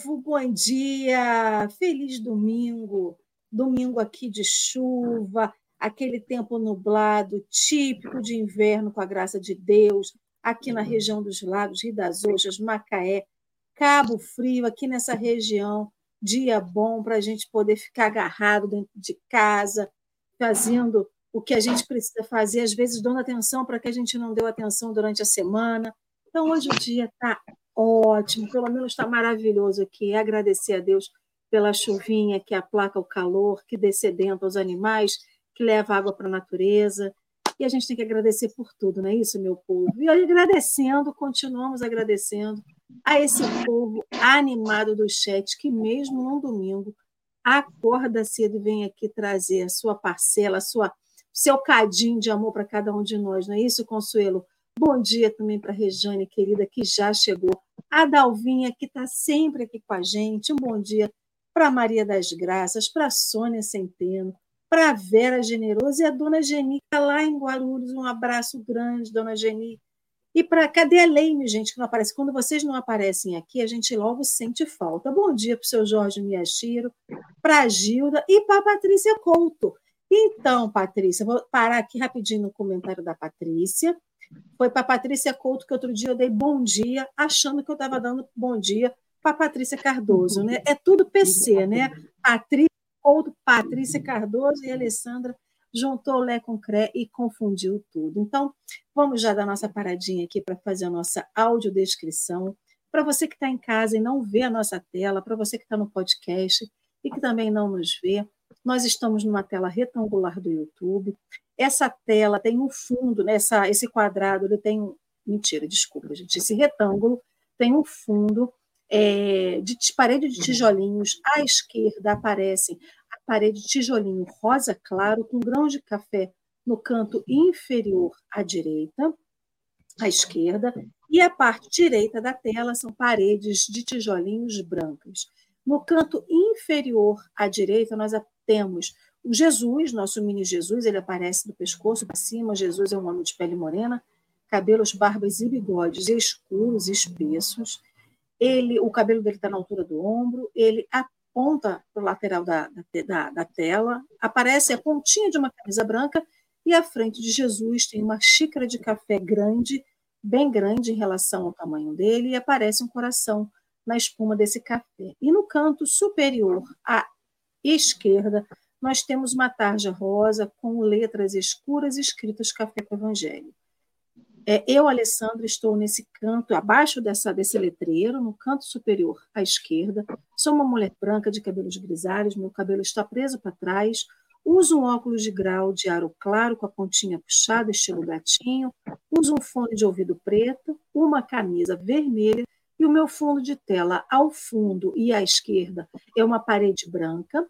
povo, bom dia! Feliz domingo! Domingo aqui de chuva, aquele tempo nublado, típico de inverno, com a graça de Deus, aqui na região dos lagos, Rio das Ostras, Macaé, Cabo Frio, aqui nessa região. Dia bom para a gente poder ficar agarrado dentro de casa, fazendo o que a gente precisa fazer, às vezes dando atenção para que a gente não deu atenção durante a semana. Então, hoje o dia está ótimo, pelo menos está maravilhoso aqui. Agradecer a Deus pela chuvinha que aplaca o calor, que descedenta aos animais, que leva água para a natureza. E a gente tem que agradecer por tudo, não é isso, meu povo? E agradecendo, continuamos agradecendo a esse povo animado do chat, que mesmo num domingo acorda cedo e vem aqui trazer a sua parcela, a sua seu cadinho de amor para cada um de nós, não é isso, Consuelo? Bom dia também para a Rejane, querida, que já chegou. A Dalvinha, que está sempre aqui com a gente. Um bom dia para Maria das Graças, para Sônia Centeno, para Vera Generoso e a dona Geni, tá lá em Guarulhos. Um abraço grande, dona Geni. E para cadê a Leime, gente, que não aparece? Quando vocês não aparecem aqui, a gente logo sente falta. Bom dia para o seu Jorge Miyashiro, para a Gilda e para a Patrícia Couto. Então, Patrícia, vou parar aqui rapidinho no comentário da Patrícia. Foi para Patrícia Couto que outro dia eu dei bom dia, achando que eu estava dando bom dia para Patrícia Cardoso. Né? É tudo PC, né? Patrícia Couto, Patrícia Cardoso e Alessandra juntou Lé com Cré e confundiu tudo. Então, vamos já dar nossa paradinha aqui para fazer a nossa audiodescrição. Para você que está em casa e não vê a nossa tela, para você que está no podcast e que também não nos vê, nós estamos numa tela retangular do YouTube. Essa tela tem um fundo, né? Essa, esse quadrado ele tem. Mentira, desculpa, gente. Esse retângulo tem um fundo é, de parede de tijolinhos. À esquerda aparecem a parede de tijolinho rosa claro com grãos de café no canto inferior à direita, à esquerda, e a parte direita da tela são paredes de tijolinhos brancos. No canto inferior à direita, nós temos o Jesus, nosso mini Jesus, ele aparece do pescoço para cima. Jesus é um homem de pele morena, cabelos, barbas e bigodes escuros, espessos ele, o cabelo dele está na altura do ombro, ele aponta para o lateral da, da, da, tela, aparece a pontinha de uma camisa branca e à frente de Jesus tem uma xícara de café grande, bem grande em relação ao tamanho dele, e aparece um coração na espuma desse café. E no canto superior à esquerda, nós temos uma tarja rosa com letras escuras escritas Café com Evangelho. É, eu, Alessandra, estou nesse canto, abaixo dessa, desse letreiro, no canto superior à esquerda. Sou uma mulher branca de cabelos grisalhos, meu cabelo está preso para trás. Uso um óculos de grau de aro claro com a pontinha puxada, estilo gatinho. Uso um fone de ouvido preto, uma camisa vermelha e o meu fundo de tela ao fundo e à esquerda é uma parede branca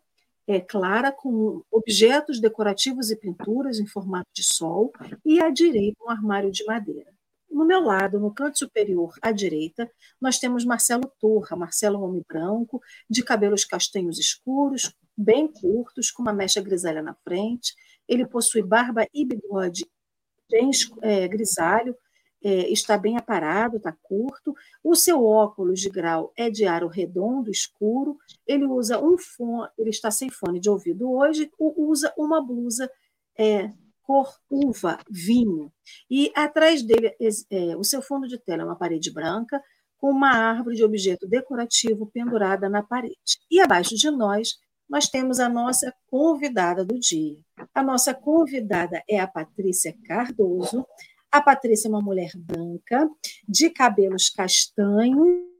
é, clara com objetos decorativos e pinturas em formato de sol, e à direita um armário de madeira. No meu lado, no canto superior à direita, nós temos Marcelo Torra. Marcelo é um homem branco, de cabelos castanhos escuros, bem curtos, com uma mecha grisalha na frente. Ele possui barba e bigode bem é, grisalho, é, está bem aparado, está curto. O seu óculos de grau é de aro redondo, escuro. Ele usa um fone, ele está sem fone de ouvido hoje, usa uma blusa é, cor uva, vinho. E atrás dele, é, o seu fundo de tela é uma parede branca, com uma árvore de objeto decorativo pendurada na parede. E abaixo de nós, nós temos a nossa convidada do dia. A nossa convidada é a Patrícia Cardoso, a Patrícia é uma mulher branca, de cabelos castanhos,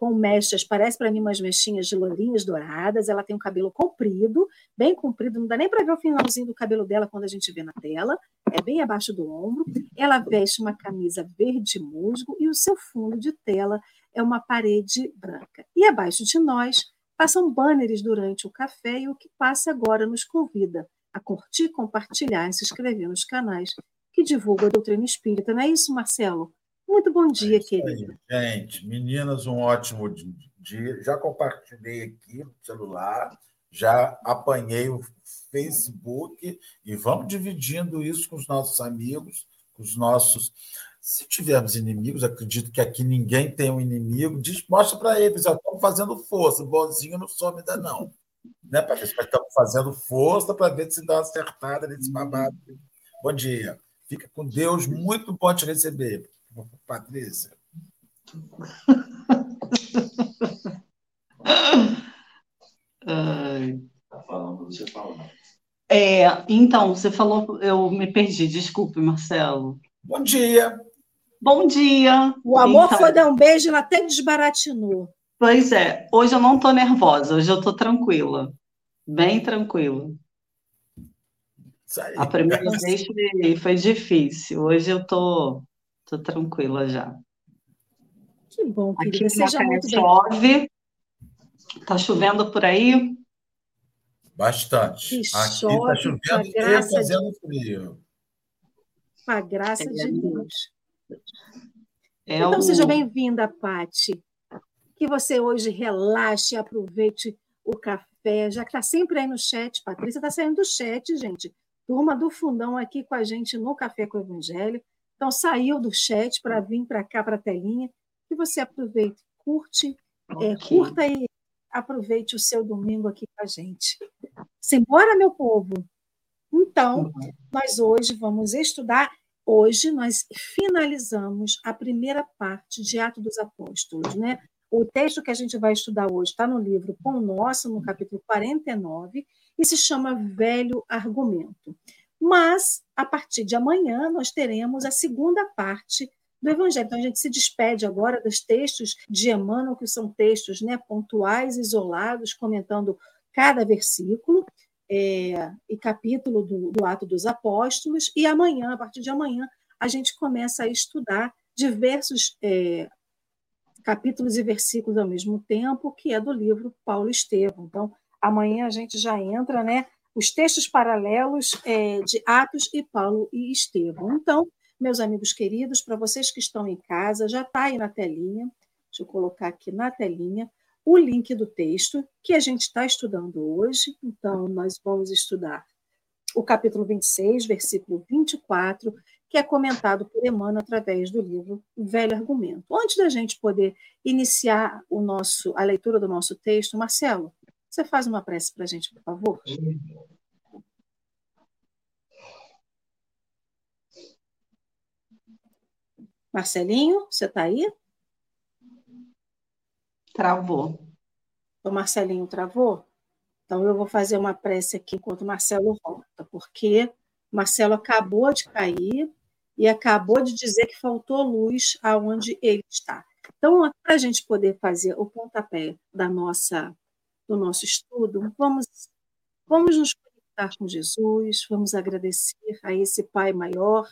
com mechas, parece para mim umas mechinhas de lourinhas douradas. Ela tem um cabelo comprido, bem comprido, não dá nem para ver o finalzinho do cabelo dela quando a gente vê na tela, é bem abaixo do ombro. Ela veste uma camisa verde musgo e o seu fundo de tela é uma parede branca. E abaixo de nós passam banners durante o café e o que passa agora nos convida a curtir, compartilhar e se inscrever nos canais que divulga a doutrina espírita. Não é isso, Marcelo? Muito bom dia, é querido. Gente, meninas, um ótimo dia. Já compartilhei aqui no celular, já apanhei o Facebook e vamos dividindo isso com os nossos amigos, com os nossos Se tivermos inimigos, acredito que aqui ninguém tem um inimigo, diz, mostra para eles, estamos fazendo força, o bonzinho não some ainda não. Né, Patrícia? Mas estamos fazendo força para ver se dá uma acertada nesse babado. Bom dia. Fica com Deus, muito bom te receber, Patrícia. Tá falando, você fala. É, então, você falou, eu me perdi, desculpe, Marcelo. Bom dia. Bom dia. O amor então, foi dar um beijo, ela até desbaratinou. Pois é, hoje eu não estou nervosa, hoje eu estou tranquila, bem tranquila. A primeira vez foi, difícil, hoje eu tô, tô tranquila já. Que bom, querida. Aqui Seja muito chove. Tá chovendo por aí? Bastante. Que Aqui está chovendo e fazendo de... frio. Com a graça é de Deus. É então, o... seja bem-vinda, Pati. Que você hoje relaxe, aproveite o café, já que está sempre aí no chat. Patrícia está saindo do chat, gente. Turma do Fundão aqui com a gente no Café com o Evangelho. Então, saiu do chat para vir para cá, para a telinha. Que você aproveite, curte, é, okay. é, curta e aproveite o seu domingo aqui com a gente. Simbora, meu povo! Então, nós hoje vamos estudar. Hoje nós finalizamos a primeira parte de Atos dos Apóstolos, né? O texto que a gente vai estudar hoje está no livro Pão Nosso, no capítulo 49, e se chama Velho Argumento. Mas, a partir de amanhã, nós teremos a segunda parte do Evangelho. Então, a gente se despede agora dos textos de Emmanuel, que são textos né, pontuais, isolados, comentando cada versículo é, e capítulo do, do Ato dos Apóstolos. E amanhã, a partir de amanhã, a gente começa a estudar diversos é, capítulos e versículos ao mesmo tempo, que é do livro Paulo Estevão. Então, amanhã a gente já entra, né? Os textos paralelos é, de Atos e Paulo e Estevão. Então, meus amigos queridos, para vocês que estão em casa, já está aí na telinha, deixa eu colocar aqui na telinha, o link do texto que a gente está estudando hoje. Então, nós vamos estudar o capítulo 26, versículo 24, que é comentado por Emmanuel através do livro Velho Argumento. Antes da gente poder iniciar o nosso, a leitura do nosso texto, Marcelo, você faz uma prece para a gente, por favor? Marcelinho, você está aí? Travou. O Marcelinho travou? Então eu vou fazer uma prece aqui enquanto o Marcelo volta, porque Marcelo acabou de cair e acabou de dizer que faltou luz aonde ele está. Então, para a gente poder fazer o pontapé da nossa, do nosso estudo, vamos, vamos nos conectar com Jesus, vamos agradecer a esse Pai maior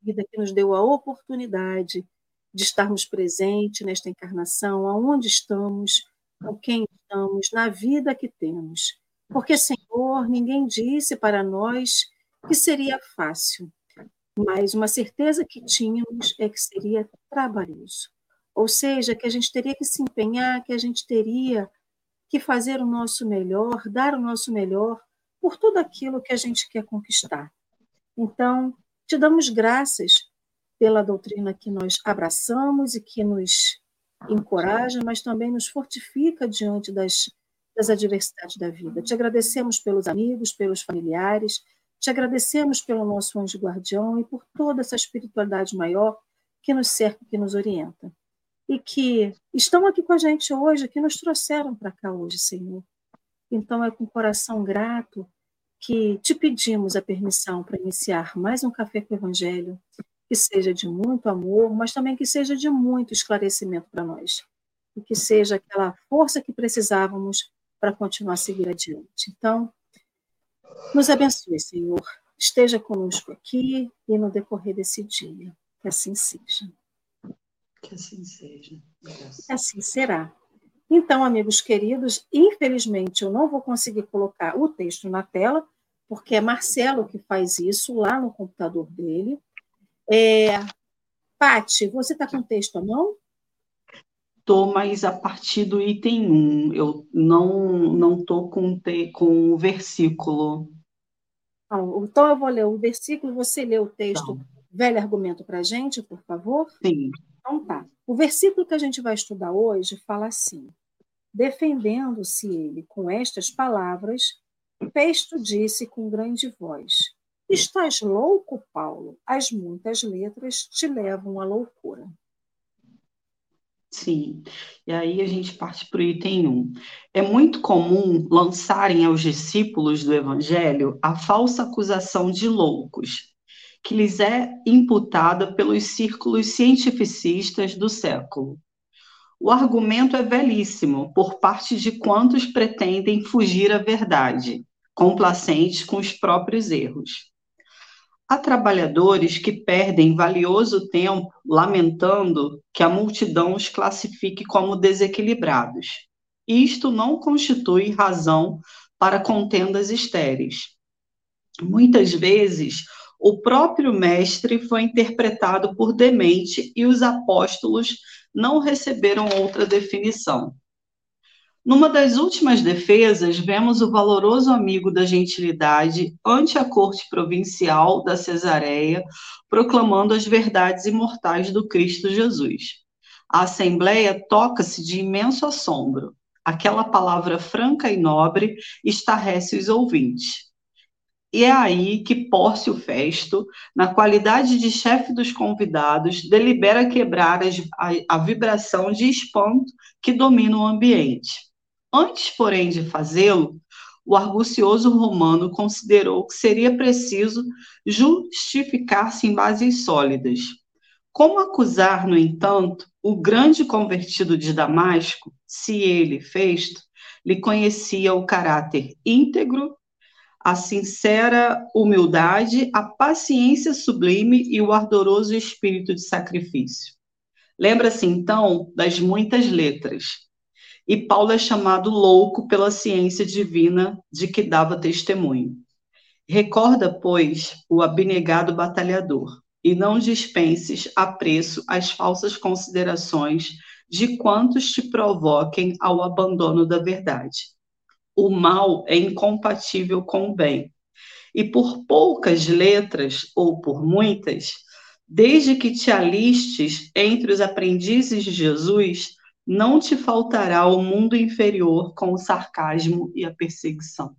vida que nos deu a oportunidade de estarmos presentes nesta encarnação, aonde estamos, com quem estamos, na vida que temos. Porque, Senhor, ninguém disse para nós que seria fácil, mas uma certeza que tínhamos é que seria trabalhoso. Ou seja, que a gente teria que se empenhar, que a gente teria que fazer o nosso melhor, dar o nosso melhor por tudo aquilo que a gente quer conquistar. Então, te damos graças pela doutrina que nós abraçamos e que nos encoraja, mas também nos fortifica diante das, das adversidades da vida. Te agradecemos pelos amigos, pelos familiares, te agradecemos pelo nosso anjo guardião e por toda essa espiritualidade maior que nos cerca, que nos orienta. E que estão aqui com a gente hoje, que nos trouxeram para cá hoje, Senhor. Então é com coração grato que te pedimos a permissão para iniciar mais um Café com o Evangelho, que seja de muito amor, mas também que seja de muito esclarecimento para nós, e que seja aquela força que precisávamos para continuar a seguir adiante. Então, nos abençoe, Senhor. Esteja conosco aqui e no decorrer desse dia. Que assim seja. Que assim seja. Que assim será. Então, amigos queridos, infelizmente eu não vou conseguir colocar o texto na tela, porque é Marcelo que faz isso lá no computador dele. É... Pati, você está com o texto à mão? Estou, mas a partir do item 1. Eu não não estou com, te... com o versículo. Então, eu vou ler o versículo, você lê o texto velho argumento para a gente, por favor? Sim. Então tá. O versículo que a gente vai estudar hoje fala assim: Defendendo-se ele com estas palavras, Festo disse com grande voz: Estás louco, Paulo? As muitas letras te levam à loucura. Sim, e aí a gente parte para o item 1. É muito comum lançarem aos discípulos do Evangelho a falsa acusação de loucos, que lhes é imputada pelos círculos cientificistas do século. O argumento é velhíssimo por parte de quantos pretendem fugir à verdade, complacentes com os próprios erros. Há trabalhadores que perdem valioso tempo lamentando que a multidão os classifique como desequilibrados. Isto não constitui razão para contendas estéreis. Muitas vezes, o próprio mestre foi interpretado por demente e os apóstolos não receberam outra definição. Numa das últimas defesas, vemos o valoroso amigo da gentilidade ante a corte provincial da Cesareia, proclamando as verdades imortais do Cristo Jesus. A assembleia toca-se de imenso assombro. Aquela palavra franca e nobre estarrece os ouvintes. E é aí que Pórcio Festo, na qualidade de chefe dos convidados, delibera quebrar a, a vibração de espanto que domina o ambiente. Antes, porém, de fazê-lo, o argucioso romano considerou que seria preciso justificar-se em bases sólidas. Como acusar, no entanto, o grande convertido de Damasco, se ele, Festo, lhe conhecia o caráter íntegro a sincera humildade, a paciência sublime e o ardoroso espírito de sacrifício. Lembra-se então das muitas letras. E Paulo é chamado louco pela ciência divina de que dava testemunho. Recorda, pois, o abnegado batalhador, e não dispenses a preço as falsas considerações de quantos te provoquem ao abandono da verdade o mal é incompatível com o bem. E por poucas letras, ou por muitas, desde que te alistes entre os aprendizes de Jesus, não te faltará o mundo inferior com o sarcasmo e a perseguição.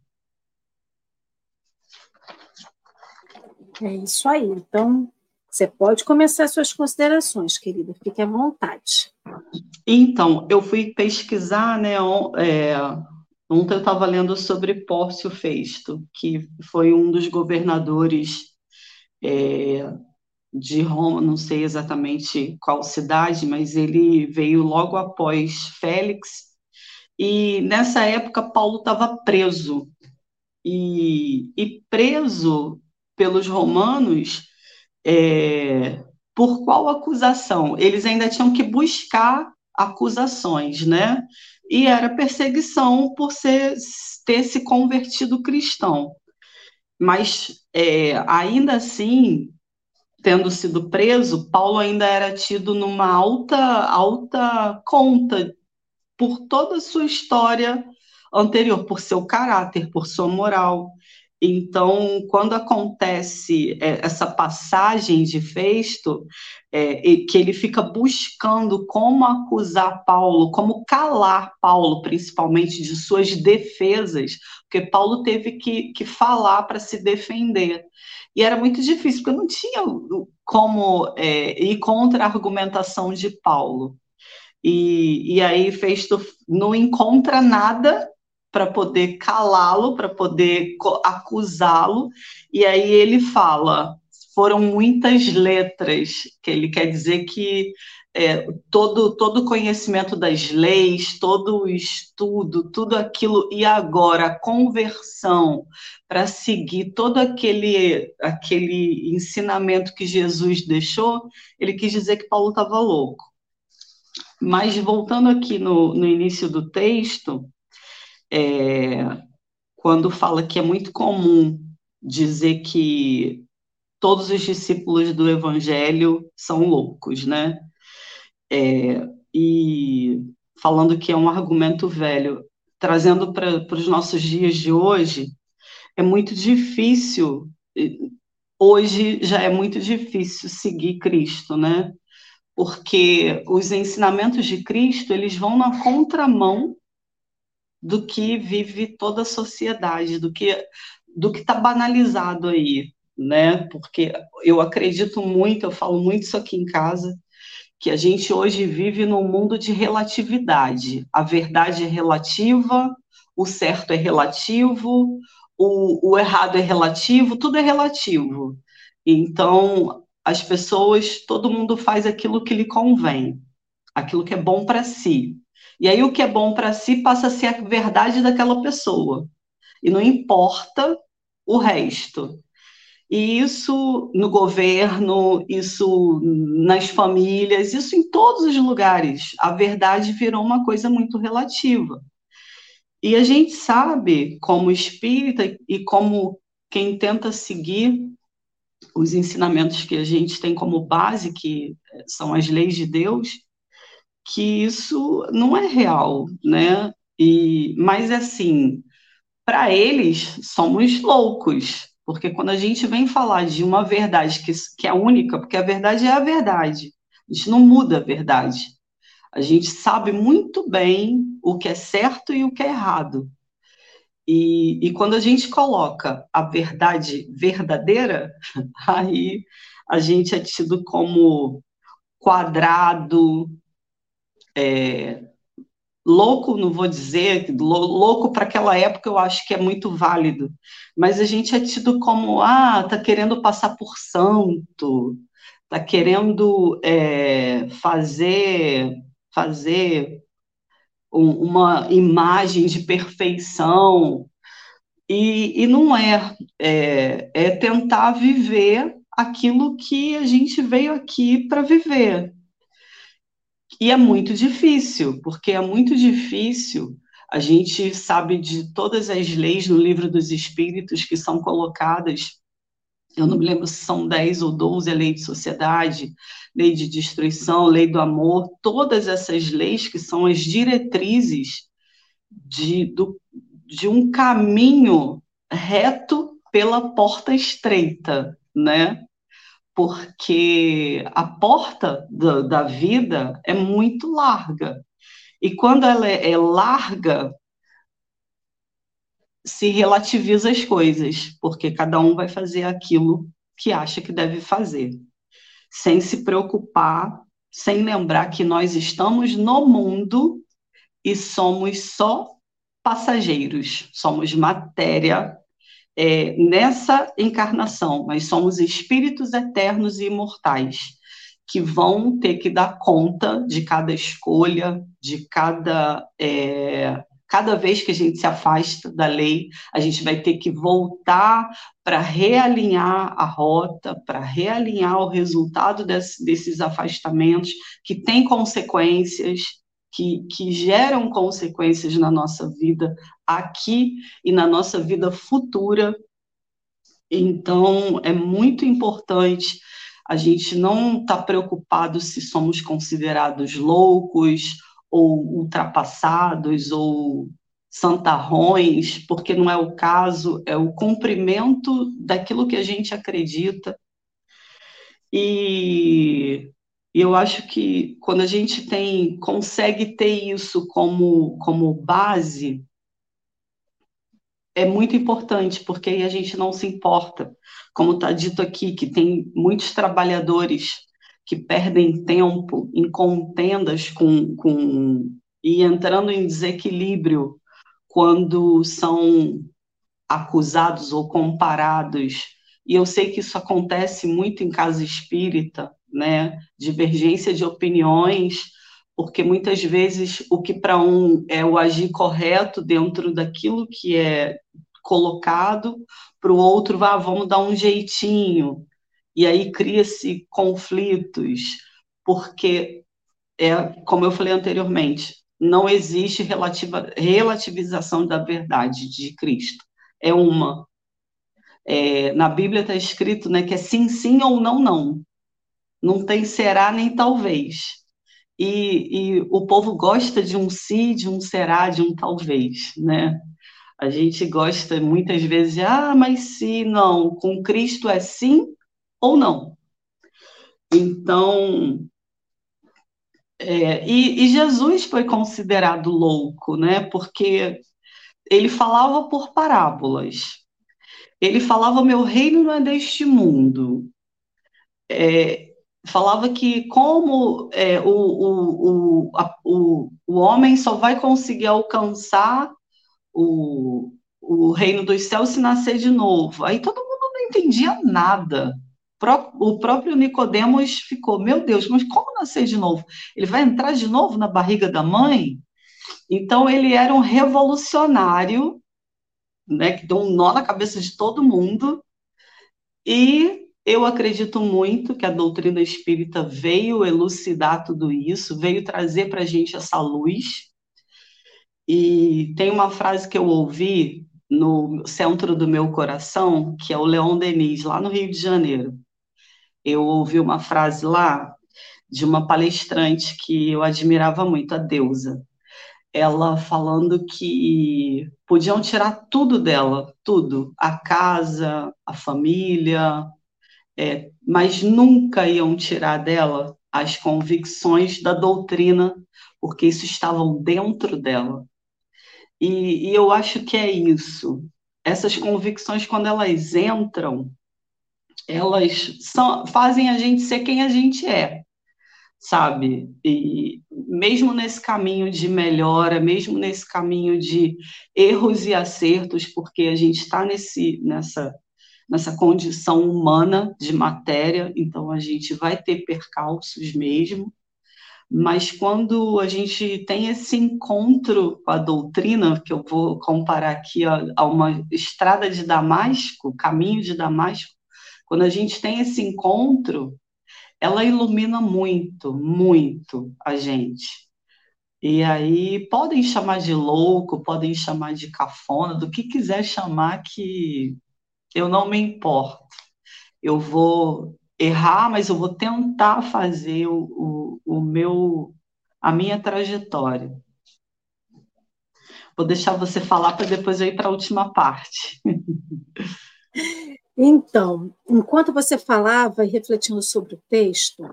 É isso aí. Então, você pode começar suas considerações, querida. Fique à vontade. Então, eu fui pesquisar, né, é, Ontem eu estava lendo sobre Pórcio Festo, que foi um dos governadores é, de Roma, não sei exatamente qual cidade, mas ele veio logo após Félix. E nessa época Paulo estava preso. E, e, preso pelos romanos é, por qual acusação? Eles ainda tinham que buscar acusações, né? E era perseguição por ser, ter se convertido cristão. Mas, é, ainda assim, tendo sido preso, Paulo ainda era tido numa alta, alta conta por toda a sua história anterior, por seu caráter, por sua moral. Então, quando acontece é, essa passagem de Festo, é, que ele fica buscando como acusar Paulo, como calar Paulo, principalmente de suas defesas, porque Paulo teve que, que falar para se defender. E era muito difícil, porque não tinha como é, ir contra a argumentação de Paulo. E, e aí Festo não encontra nada para poder calá-lo, para poder acusá-lo, e aí ele fala: foram muitas letras, que ele quer dizer que é, todo todo conhecimento das leis, todo o estudo, tudo aquilo e agora a conversão para seguir todo aquele aquele ensinamento que Jesus deixou, ele quis dizer que Paulo estava louco. Mas voltando aqui no, no início do texto, é, quando fala que é muito comum dizer que todos os discípulos do Evangelho são loucos, né? É, e falando que é um argumento velho, trazendo para os nossos dias de hoje, é muito difícil hoje já é muito difícil seguir Cristo, né? Porque os ensinamentos de Cristo, eles vão na contramão do que vive toda a sociedade, do que do que está banalizado aí, né? Porque eu acredito muito, eu falo muito isso aqui em casa, que a gente hoje vive num mundo de relatividade. A verdade é relativa, o certo é relativo, o, o errado é relativo, tudo é relativo. Então, as pessoas, todo mundo faz aquilo que lhe convém, aquilo que é bom para si. E aí o que é bom para si passa a ser a verdade daquela pessoa. E não importa o resto. E isso no governo, isso nas famílias, isso em todos os lugares. A verdade virou uma coisa muito relativa. E a gente sabe, como espírita e como quem tenta seguir os ensinamentos que a gente tem como base, que são as leis de Deus, que isso não é real, né? E, mas assim, para eles somos loucos, porque quando a gente vem falar de uma verdade que, que é única, porque a verdade é a verdade, a gente não muda a verdade. A gente sabe muito bem o que é certo e o que é errado. E, e quando a gente coloca a verdade verdadeira, aí a gente é tido como quadrado, é, louco, não vou dizer, louco para aquela época eu acho que é muito válido, mas a gente é tido como, ah, tá querendo passar por santo, tá querendo é, fazer, fazer um, uma imagem de perfeição, e, e não é, é, é tentar viver aquilo que a gente veio aqui para viver. E é muito difícil, porque é muito difícil. A gente sabe de todas as leis no livro dos Espíritos que são colocadas. Eu não me lembro se são 10 ou 12, a lei de sociedade, lei de destruição, lei do amor, todas essas leis que são as diretrizes de, do, de um caminho reto pela porta estreita, né? Porque a porta da, da vida é muito larga. E quando ela é, é larga, se relativiza as coisas, porque cada um vai fazer aquilo que acha que deve fazer sem se preocupar, sem lembrar que nós estamos no mundo e somos só passageiros, somos matéria é, nessa encarnação, mas somos espíritos eternos e imortais que vão ter que dar conta de cada escolha, de cada é, cada vez que a gente se afasta da lei, a gente vai ter que voltar para realinhar a rota, para realinhar o resultado desse, desses afastamentos, que tem consequências, que, que geram consequências na nossa vida aqui e na nossa vida futura. Então, é muito importante a gente não estar tá preocupado se somos considerados loucos ou ultrapassados ou santarrões, porque não é o caso, é o cumprimento daquilo que a gente acredita. E eu acho que quando a gente tem consegue ter isso como, como base, é muito importante, porque aí a gente não se importa. Como está dito aqui, que tem muitos trabalhadores que perdem tempo em contendas com, com e entrando em desequilíbrio quando são acusados ou comparados. E eu sei que isso acontece muito em casa espírita, né? Divergência de opiniões, porque muitas vezes o que para um é o agir correto dentro daquilo que é colocado, para o outro, ah, vamos dar um jeitinho, e aí cria-se conflitos, porque, é, como eu falei anteriormente, não existe relativa, relativização da verdade de Cristo. É uma. É, na Bíblia está escrito né, que é sim, sim ou não, não. Não tem será nem talvez. E, e, o povo gosta de um sim, de um será, de um talvez, né? A gente gosta muitas vezes, de, ah, mas se não, com Cristo é sim ou não. Então, é, e, e, Jesus foi considerado louco, né? Porque ele falava por parábolas. Ele falava: Meu reino não é deste mundo. É, falava que, como é, o, o, o, a, o, o homem só vai conseguir alcançar o, o reino dos céus se nascer de novo. Aí todo mundo não entendia nada. O próprio Nicodemos ficou, meu Deus, mas como nascer de novo? Ele vai entrar de novo na barriga da mãe? Então ele era um revolucionário, né, que deu um nó na cabeça de todo mundo. E eu acredito muito que a doutrina espírita veio elucidar tudo isso, veio trazer para a gente essa luz. E tem uma frase que eu ouvi no centro do meu coração, que é o Leon Denis, lá no Rio de Janeiro eu ouvi uma frase lá de uma palestrante que eu admirava muito, a deusa. Ela falando que podiam tirar tudo dela, tudo, a casa, a família, é, mas nunca iam tirar dela as convicções da doutrina, porque isso estavam dentro dela. E, e eu acho que é isso. Essas convicções, quando elas entram, elas são, fazem a gente ser quem a gente é, sabe? E mesmo nesse caminho de melhora, mesmo nesse caminho de erros e acertos, porque a gente está nessa nessa condição humana de matéria, então a gente vai ter percalços mesmo. Mas quando a gente tem esse encontro com a doutrina, que eu vou comparar aqui a, a uma estrada de Damasco, caminho de Damasco, quando a gente tem esse encontro, ela ilumina muito, muito a gente. E aí podem chamar de louco, podem chamar de cafona, do que quiser chamar que eu não me importo. Eu vou errar, mas eu vou tentar fazer o, o, o meu a minha trajetória. Vou deixar você falar para depois eu ir para a última parte. Então, enquanto você falava e refletindo sobre o texto,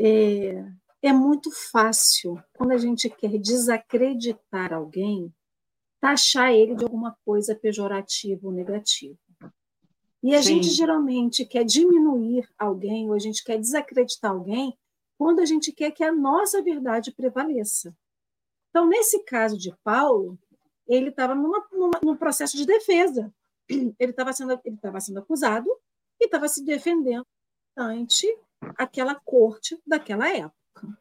é, é muito fácil, quando a gente quer desacreditar alguém, taxar ele de alguma coisa pejorativa ou negativa. E a Sim. gente geralmente quer diminuir alguém, ou a gente quer desacreditar alguém, quando a gente quer que a nossa verdade prevaleça. Então, nesse caso de Paulo, ele estava num processo de defesa ele estava sendo, ele estava sendo acusado e estava se defendendo ante aquela corte daquela época.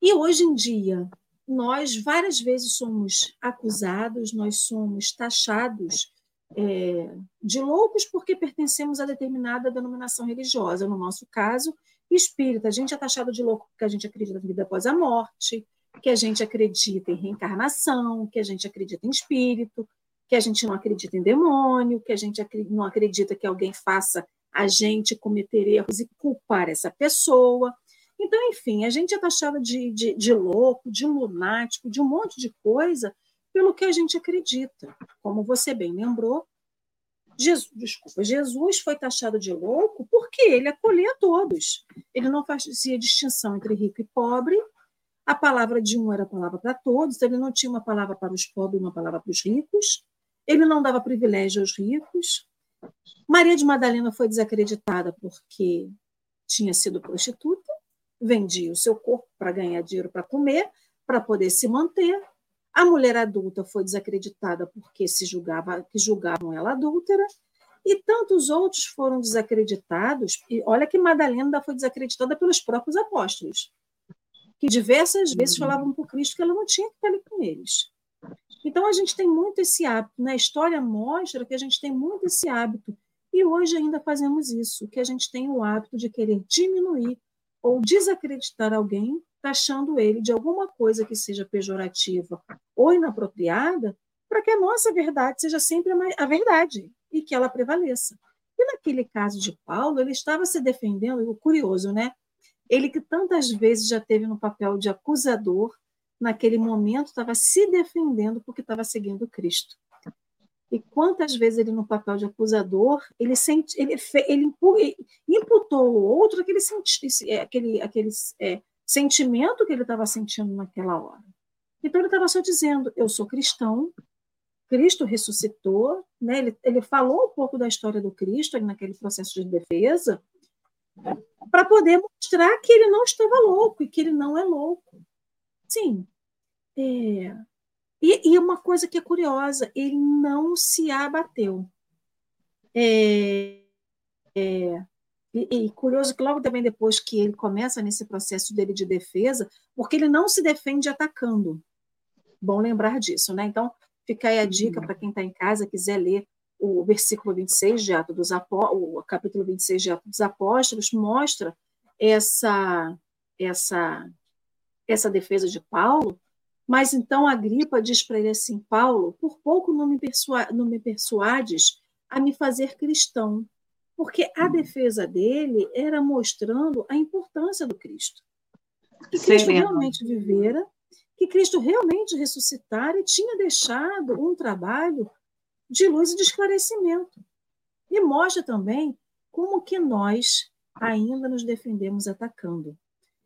E hoje em dia, nós várias vezes somos acusados, nós somos taxados é, de loucos porque pertencemos a determinada denominação religiosa. No nosso caso, espírita. A gente é taxado de louco porque a gente acredita na vida após a morte, que a gente acredita em reencarnação, que a gente acredita em espírito, que a gente não acredita em demônio, que a gente não acredita que alguém faça a gente cometer erros e culpar essa pessoa. Então, enfim, a gente é taxado de, de, de louco, de lunático, de um monte de coisa pelo que a gente acredita. Como você bem lembrou, Jesus, desculpa, Jesus foi taxado de louco porque ele acolhia todos. Ele não fazia distinção entre rico e pobre. A palavra de um era a palavra para todos, ele não tinha uma palavra para os pobres uma palavra para os ricos. Ele não dava privilégio aos ricos. Maria de Madalena foi desacreditada porque tinha sido prostituta, vendia o seu corpo para ganhar dinheiro para comer, para poder se manter. A mulher adulta foi desacreditada porque se julgava que julgavam ela adúltera, e tantos outros foram desacreditados. E olha que Madalena foi desacreditada pelos próprios apóstolos, que diversas vezes falavam por Cristo que ela não tinha que estar ali com eles. Então, a gente tem muito esse hábito, né? a história mostra que a gente tem muito esse hábito, e hoje ainda fazemos isso, que a gente tem o hábito de querer diminuir ou desacreditar alguém, taxando ele de alguma coisa que seja pejorativa ou inapropriada, para que a nossa verdade seja sempre a verdade e que ela prevaleça. E naquele caso de Paulo, ele estava se defendendo, curioso, né? Ele que tantas vezes já teve no papel de acusador, naquele momento, estava se defendendo porque estava seguindo Cristo. E quantas vezes ele, no papel de acusador, ele, sente, ele, ele imputou ao outro aquele, é, aquele, aquele é, sentimento que ele estava sentindo naquela hora. Então ele estava só dizendo: Eu sou cristão, Cristo ressuscitou, né? ele, ele falou um pouco da história do Cristo naquele processo de defesa, para poder mostrar que ele não estava louco e que ele não é louco. Sim. É, e, e, uma coisa que é curiosa, ele não se abateu. É, é, e, e, curioso que logo também depois que ele começa nesse processo dele de defesa, porque ele não se defende atacando. Bom lembrar disso, né? Então, fica aí a dica uhum. para quem está em casa, quiser ler o versículo 26 de Atos dos Apóstolos, o capítulo 26 de Atos dos Apóstolos, mostra essa, essa, essa defesa de Paulo, mas então a Gripa diz para ele assim: Paulo, por pouco não me, persua não me persuades a me fazer cristão, porque a defesa dele era mostrando a importância do Cristo. Que Cristo realmente vivera, que Cristo realmente ressuscitara e tinha deixado um trabalho de luz e de esclarecimento. E mostra também como que nós ainda nos defendemos atacando.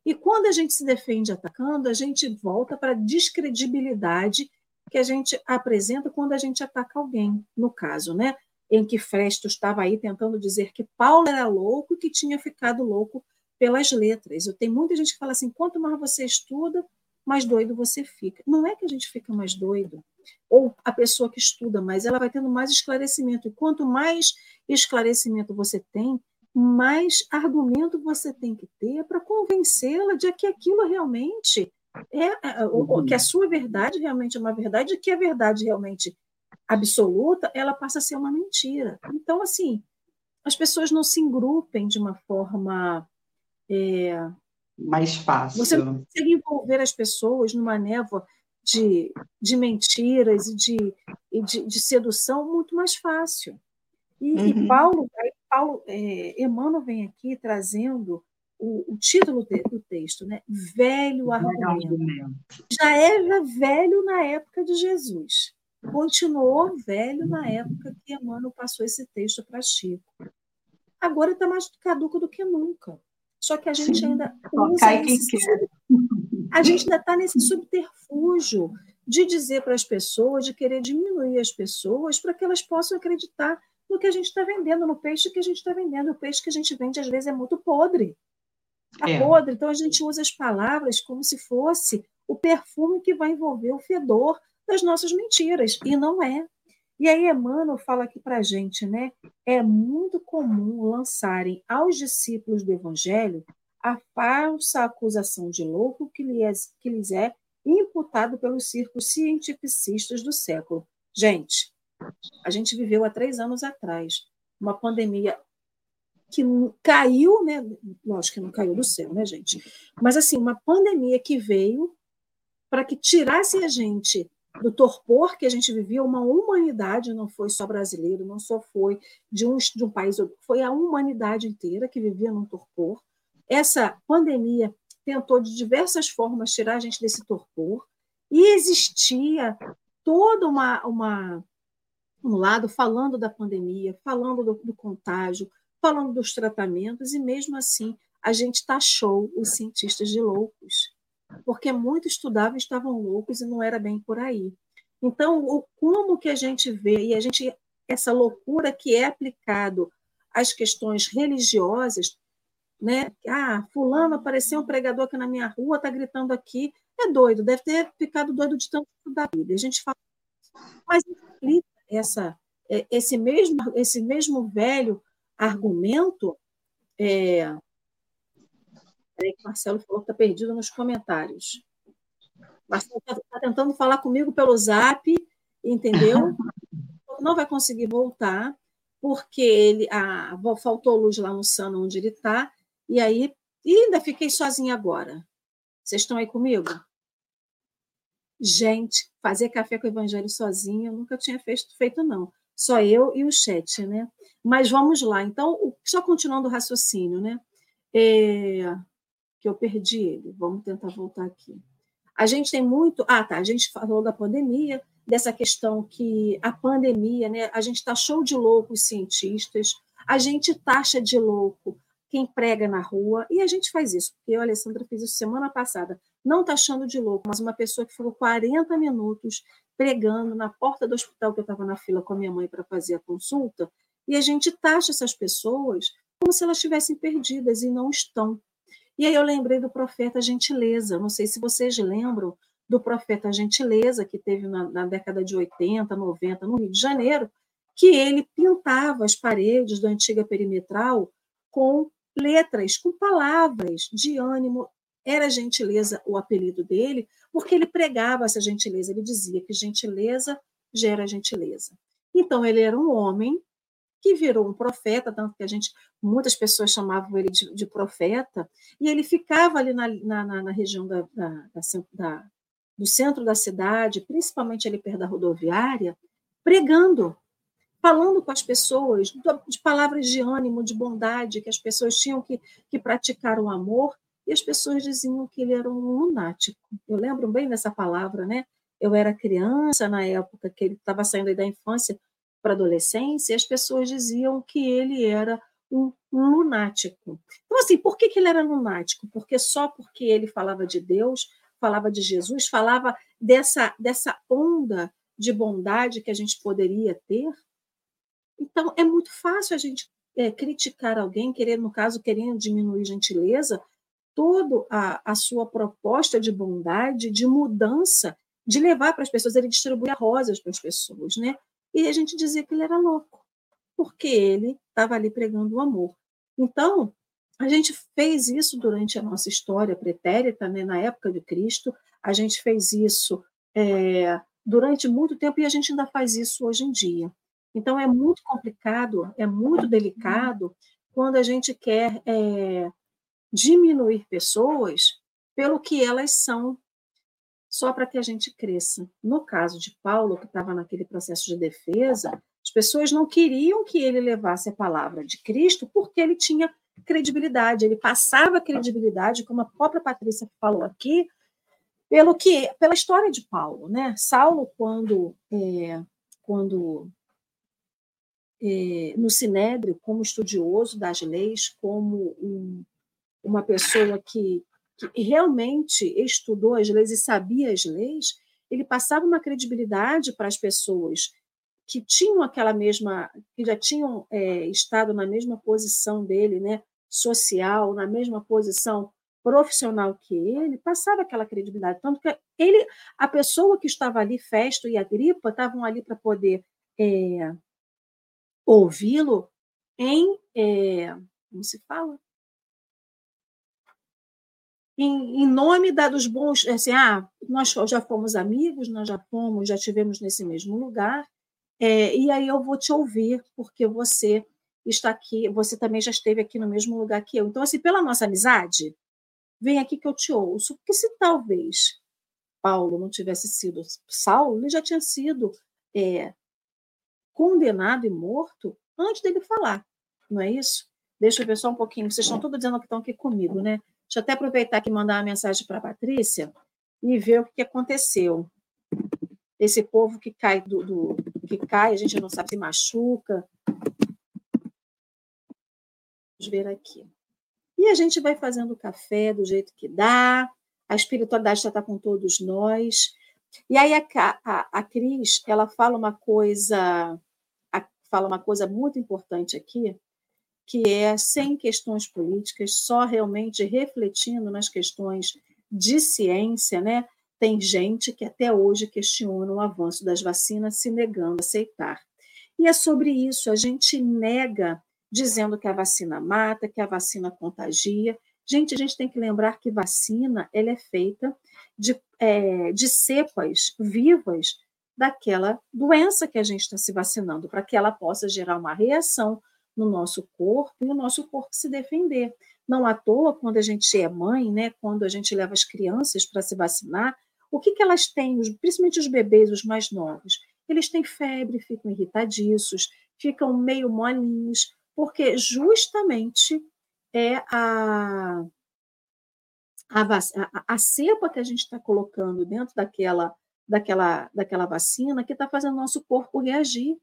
E quando a gente se defende atacando, a gente volta para a descredibilidade que a gente apresenta quando a gente ataca alguém, no caso, né? Em que Festo estava aí tentando dizer que Paulo era louco e que tinha ficado louco pelas letras. Eu tenho muita gente que fala assim: quanto mais você estuda, mais doido você fica. Não é que a gente fica mais doido, ou a pessoa que estuda mais, ela vai tendo mais esclarecimento. E quanto mais esclarecimento você tem, mais argumento você tem que ter para convencê-la de que aquilo realmente é, é uhum. que a sua verdade realmente é uma verdade, e que a verdade realmente absoluta, ela passa a ser uma mentira. Então, assim, as pessoas não se engrupem de uma forma é, mais fácil. Você não consegue envolver as pessoas numa névoa de, de mentiras e de, e de, de sedução muito mais fácil. E, uhum. e Paulo, Paulo é, Emmanuel vem aqui trazendo o, o título de, do texto, né? Velho argumento. Já era velho na época de Jesus. Continuou velho na época que Emmanuel passou esse texto para Chico. Agora está mais caduco do que nunca. Só que a gente Sim. ainda usa esse, a gente ainda está nesse subterfúgio de dizer para as pessoas, de querer diminuir as pessoas para que elas possam acreditar no que a gente está vendendo, no peixe que a gente está vendendo. O peixe que a gente vende às vezes é muito podre. Está é. podre. Então a gente usa as palavras como se fosse o perfume que vai envolver o fedor das nossas mentiras. E não é. E aí Emmanuel fala aqui para a gente, né? É muito comum lançarem aos discípulos do Evangelho a falsa acusação de louco que lhes, é, que lhes é imputado pelos círculos cientificistas do século. Gente, a gente viveu há três anos atrás uma pandemia que caiu, né? Lógico que não caiu do céu, né, gente? Mas assim, uma pandemia que veio para que tirasse a gente do torpor que a gente vivia, uma humanidade, não foi só brasileiro, não só foi de um, de um país, foi a humanidade inteira que vivia num torpor. Essa pandemia tentou de diversas formas tirar a gente desse torpor, e existia toda uma, uma um lado falando da pandemia, falando do, do contágio, falando dos tratamentos, e mesmo assim a gente taxou os cientistas de loucos porque muitos estudavam estavam loucos e não era bem por aí. Então, o, como que a gente vê, e a gente, essa loucura que é aplicado às questões religiosas, né? Ah, fulano apareceu um pregador aqui na minha rua, está gritando aqui, é doido, deve ter ficado doido de tanto estudar a Bíblia. A gente fala, mas essa, é, esse mesmo, esse mesmo velho argumento é, Peraí que o Marcelo falou que está perdido nos comentários. Marcelo está tá tentando falar comigo pelo zap, entendeu? Não vai conseguir voltar, porque ele a, faltou luz lá no Sano onde ele está, e aí e ainda fiquei sozinha agora. Vocês estão aí comigo? Gente, fazer café com o Evangelho sozinha eu nunca tinha feito, feito, não. Só eu e o chat, né? Mas vamos lá. Então, só continuando o raciocínio, né? É, que eu perdi ele. Vamos tentar voltar aqui. A gente tem muito. Ah, tá. A gente falou da pandemia, dessa questão que a pandemia, né? A gente está show de louco os cientistas, a gente taxa de louco quem prega na rua, e a gente faz isso, porque eu, a Alessandra, fiz isso semana passada, não taxando de louco, mas uma pessoa que ficou 40 minutos pregando na porta do hospital que eu estava na fila com a minha mãe para fazer a consulta, e a gente taxa essas pessoas como se elas estivessem perdidas e não estão. E aí eu lembrei do profeta Gentileza, não sei se vocês lembram do profeta Gentileza, que teve na, na década de 80, 90, no Rio de Janeiro, que ele pintava as paredes da antiga perimetral com letras, com palavras de ânimo. Era gentileza o apelido dele, porque ele pregava essa gentileza, ele dizia que gentileza gera gentileza. Então, ele era um homem que virou um profeta, tanto que a gente, muitas pessoas chamavam ele de, de profeta, e ele ficava ali na, na, na região da, da, da, do centro da cidade, principalmente ali perto da rodoviária, pregando, falando com as pessoas, de palavras de ânimo, de bondade, que as pessoas tinham que, que praticar o amor, e as pessoas diziam que ele era um lunático. Eu lembro bem dessa palavra, né? Eu era criança na época que ele estava saindo da infância para a adolescência, e as pessoas diziam que ele era um, lunático. Então, assim, por que, que ele era lunático? Porque só porque ele falava de Deus, falava de Jesus, falava dessa, dessa onda de bondade que a gente poderia ter, então, é muito fácil a gente é, criticar alguém, querer, no caso, querendo diminuir gentileza, toda a, sua proposta de bondade, de mudança, de levar para as pessoas, ele distribuía rosas para as pessoas, né? E a gente dizia que ele era louco, porque ele estava ali pregando o amor. Então, a gente fez isso durante a nossa história pretérita, né? na época de Cristo, a gente fez isso é, durante muito tempo e a gente ainda faz isso hoje em dia. Então, é muito complicado, é muito delicado quando a gente quer é, diminuir pessoas pelo que elas são, só para que a gente cresça. No caso de Paulo, que estava naquele processo de defesa, as pessoas não queriam que ele levasse a palavra de Cristo porque ele tinha credibilidade, ele passava credibilidade, como a própria Patrícia falou aqui, pelo que pela história de Paulo, né? Saulo quando é, quando é, no Sinédrio como estudioso das leis, como um, uma pessoa que, que realmente estudou as leis e sabia as leis, ele passava uma credibilidade para as pessoas que tinham aquela mesma, que já tinham é, estado na mesma posição dele, né, social, na mesma posição profissional que ele, passava aquela credibilidade. Tanto que ele, a pessoa que estava ali, Festo e Agripa, estavam ali para poder é, ouvi-lo em. É, como se fala? Em, em, nome da, dos bons, assim, ah, nós já fomos amigos, nós já fomos, já tivemos nesse mesmo lugar, é, e aí eu vou te ouvir, porque você está aqui, você também já esteve aqui no mesmo lugar que eu. Então, assim, pela nossa amizade, vem aqui que eu te ouço, porque se talvez Paulo não tivesse sido Saulo, ele já tinha sido é, condenado e morto antes dele falar, não é isso? Deixa eu ver só um pouquinho, vocês estão todos dizendo que estão aqui comigo, né? Deixa eu até aproveitar aqui e mandar uma mensagem para a Patrícia e ver o que aconteceu. Esse povo que cai do, do, que cai, a gente não sabe se machuca. Vamos ver aqui. E a gente vai fazendo café do jeito que dá, a espiritualidade já está com todos nós. E aí a, a, a Cris, ela fala uma coisa, a, fala uma coisa muito importante aqui, que é sem questões políticas, só realmente refletindo nas questões de ciência, né? Tem gente que até hoje questiona o avanço das vacinas, se negando a aceitar. E é sobre isso, a gente nega, dizendo que a vacina mata, que a vacina contagia. Gente, a gente tem que lembrar que vacina ela é feita de, é, de cepas vivas daquela doença que a gente está se vacinando, para que ela possa gerar uma reação no nosso corpo e o nosso corpo se defender. Não à toa, quando a gente é mãe, né, quando a gente leva as crianças para se vacinar, o que, que elas têm, principalmente os bebês, os mais novos? Eles têm febre, ficam irritadiços, ficam meio molinhos, porque justamente é a, a, a, a cepa que a gente está colocando dentro daquela, daquela, daquela vacina que está fazendo nosso corpo reagir.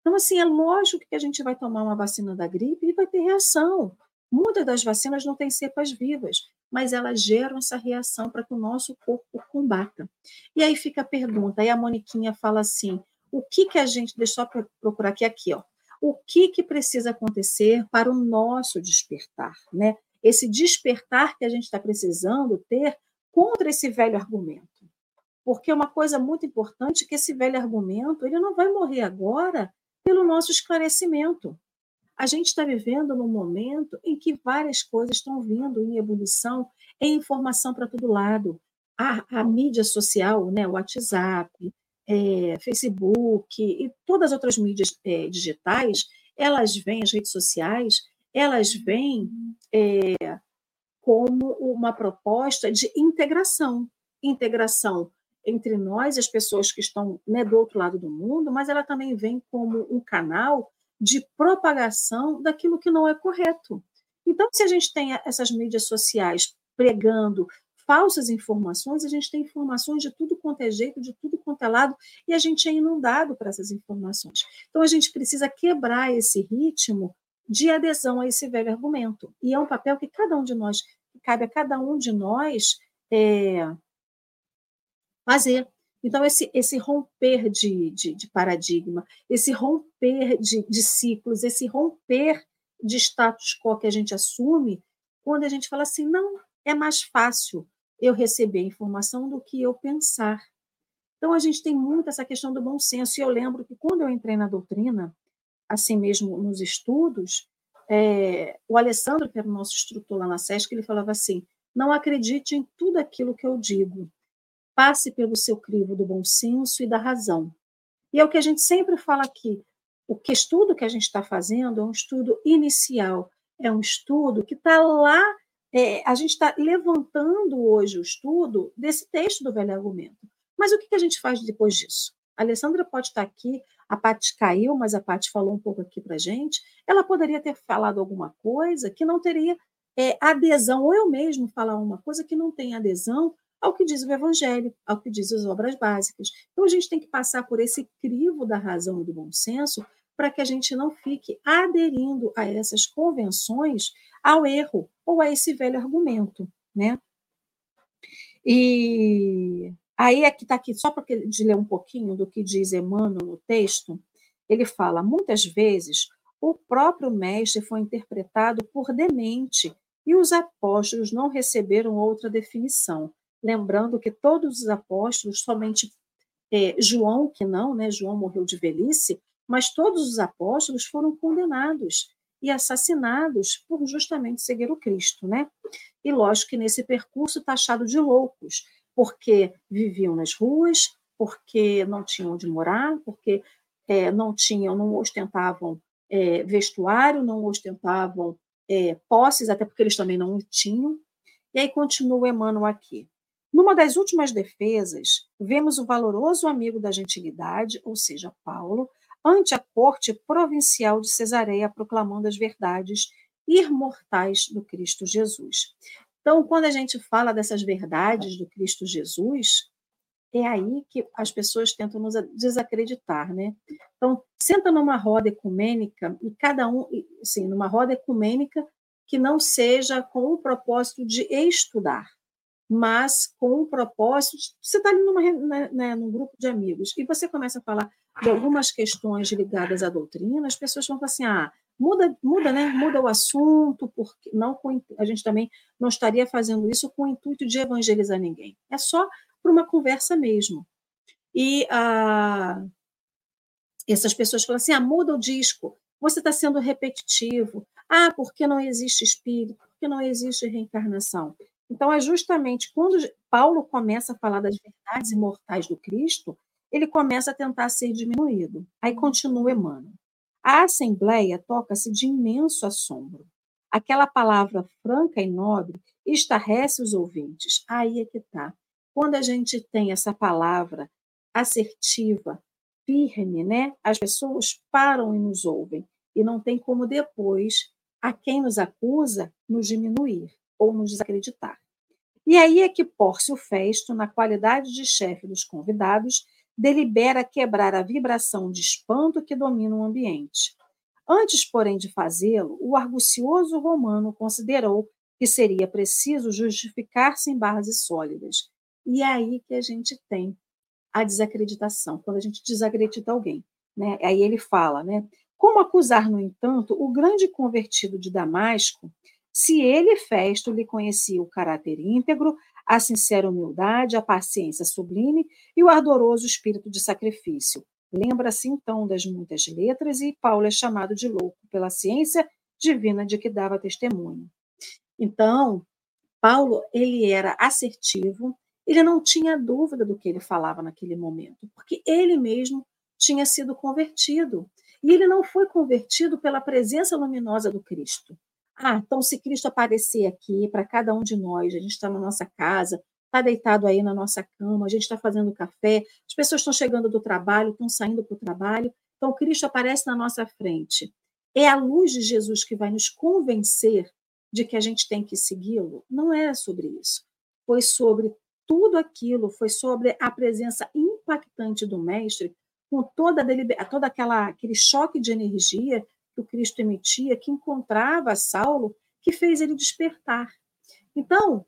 Então, assim, é lógico que a gente vai tomar uma vacina da gripe e vai ter reação. Muitas das vacinas não têm cepas vivas, mas elas geram essa reação para que o nosso corpo combata. E aí fica a pergunta, aí a Moniquinha fala assim, o que que a gente, deixa eu procurar aqui, aqui, ó, o que que precisa acontecer para o nosso despertar, né? Esse despertar que a gente está precisando ter contra esse velho argumento. Porque uma coisa muito importante é que esse velho argumento, ele não vai morrer agora pelo nosso esclarecimento. A gente está vivendo num momento em que várias coisas estão vindo em ebulição, em informação para todo lado. A, a, mídia social, né, o WhatsApp, é, Facebook e todas as outras mídias é, digitais, elas vêm, as redes sociais, elas vêm é, como uma proposta de integração. Integração entre nós, as pessoas que estão né, do outro lado do mundo, mas ela também vem como um canal de propagação daquilo que não é correto. Então, se a gente tem essas mídias sociais pregando falsas informações, a gente tem informações de tudo quanto é jeito, de tudo quanto é lado, e a gente é inundado por essas informações. Então, a gente precisa quebrar esse ritmo de adesão a esse velho argumento. E é um papel que cada um de nós, cabe a cada um de nós é, fazer. Então, esse, esse romper de, de, de paradigma, esse romper de, de ciclos, esse romper de status quo que a gente assume, quando a gente fala assim, não, é mais fácil eu receber informação do que eu pensar. Então, a gente tem muito essa questão do bom senso. E eu lembro que quando eu entrei na doutrina, assim mesmo nos estudos, é, o Alessandro, que era o nosso instrutor lá na SESC, ele falava assim: não acredite em tudo aquilo que eu digo, passe pelo seu crivo do bom senso e da razão. E é o que a gente sempre fala aqui. O que estudo que a gente está fazendo é um estudo inicial, é um estudo que está lá. É, a gente está levantando hoje o estudo desse texto do velho argumento. Mas o que, que a gente faz depois disso? A Alessandra pode estar aqui, a Paty caiu, mas a Paty falou um pouco aqui para gente. Ela poderia ter falado alguma coisa que não teria é, adesão, ou eu mesmo falar uma coisa que não tem adesão ao que diz o Evangelho, ao que diz as obras básicas. Então, a gente tem que passar por esse crivo da razão e do bom senso para que a gente não fique aderindo a essas convenções ao erro ou a esse velho argumento, né? E aí é que está aqui, só para ler um pouquinho do que diz Emmanuel no texto, ele fala, muitas vezes o próprio mestre foi interpretado por demente e os apóstolos não receberam outra definição lembrando que todos os apóstolos, somente é, João que não, né? João morreu de velhice, mas todos os apóstolos foram condenados e assassinados por justamente seguir o Cristo, né? E lógico que nesse percurso taxado de loucos, porque viviam nas ruas, porque não tinham onde morar, porque é, não tinham, não ostentavam é, vestuário, não ostentavam é, posses, até porque eles também não tinham. E aí continua Emmanuel aqui. Numa das últimas defesas, vemos o valoroso amigo da gentilidade, ou seja, Paulo, ante a corte provincial de Cesareia, proclamando as verdades imortais do Cristo Jesus. Então, quando a gente fala dessas verdades do Cristo Jesus, é aí que as pessoas tentam nos desacreditar, né? Então, senta numa roda ecumênica e cada um, sim, numa roda ecumênica que não seja com o propósito de estudar, mas com um propósito. Você está ali numa, né, né, num grupo de amigos e você começa a falar de algumas questões ligadas à doutrina, as pessoas vão falar assim: ah, muda, muda, né? Muda o assunto, porque não com, a gente também não estaria fazendo isso com o intuito de evangelizar ninguém. É só para uma conversa mesmo. E ah, essas pessoas falam assim: ah, muda o disco, você está sendo repetitivo. Ah, porque não existe espírito, porque não existe reencarnação. Então, é justamente quando Paulo começa a falar das verdades imortais do Cristo, ele começa a tentar ser diminuído. Aí continua Emmanuel. A assembleia toca-se de imenso assombro. Aquela palavra franca e nobre estarrece os ouvintes. Aí é que está. Quando a gente tem essa palavra assertiva, firme, né? As pessoas param e nos ouvem. E não tem como depois, a quem nos acusa, nos diminuir ou nos desacreditar. E aí é que Pórcio Festo, na qualidade de chefe dos convidados, delibera quebrar a vibração de espanto que domina o ambiente. Antes, porém, de fazê-lo, o argucioso romano considerou que seria preciso justificar-se em bases sólidas. E é aí que a gente tem a desacreditação, quando a gente desacredita alguém. Né? Aí ele fala, né? Como acusar, no entanto, o grande convertido de Damasco, se ele, Festo, lhe conhecia o caráter íntegro, a sincera humildade, a paciência sublime e o ardoroso espírito de sacrifício, Lembra-se então das muitas letras e Paulo é chamado de louco pela ciência divina de que dava testemunho. Então, Paulo, ele era assertivo, ele não tinha dúvida do que ele falava naquele momento, porque ele mesmo tinha sido convertido. E ele não foi convertido pela presença luminosa do Cristo. Ah, então se Cristo aparecer aqui para cada um de nós, a gente está na nossa casa, está deitado aí na nossa cama, a gente está fazendo café, as pessoas estão chegando do trabalho, estão saindo para o trabalho, então Cristo aparece na nossa frente. É a luz de Jesus que vai nos convencer de que a gente tem que segui-lo? Não é sobre isso. Foi sobre tudo aquilo, foi sobre a presença impactante do Mestre, com toda, toda aquela, aquele choque de energia que o Cristo emitia, que encontrava Saulo, que fez ele despertar. Então,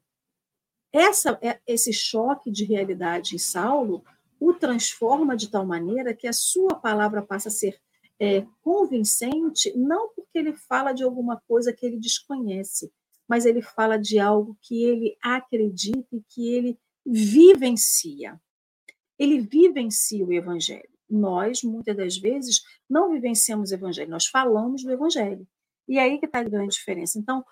essa, é, esse choque de realidade em Saulo o transforma de tal maneira que a sua palavra passa a ser é, convincente, não porque ele fala de alguma coisa que ele desconhece, mas ele fala de algo que ele acredita e que ele vivencia. Ele vivencia o evangelho. Nós, muitas das vezes, não vivenciamos o evangelho, nós falamos do evangelho. E aí que está a grande diferença. Então,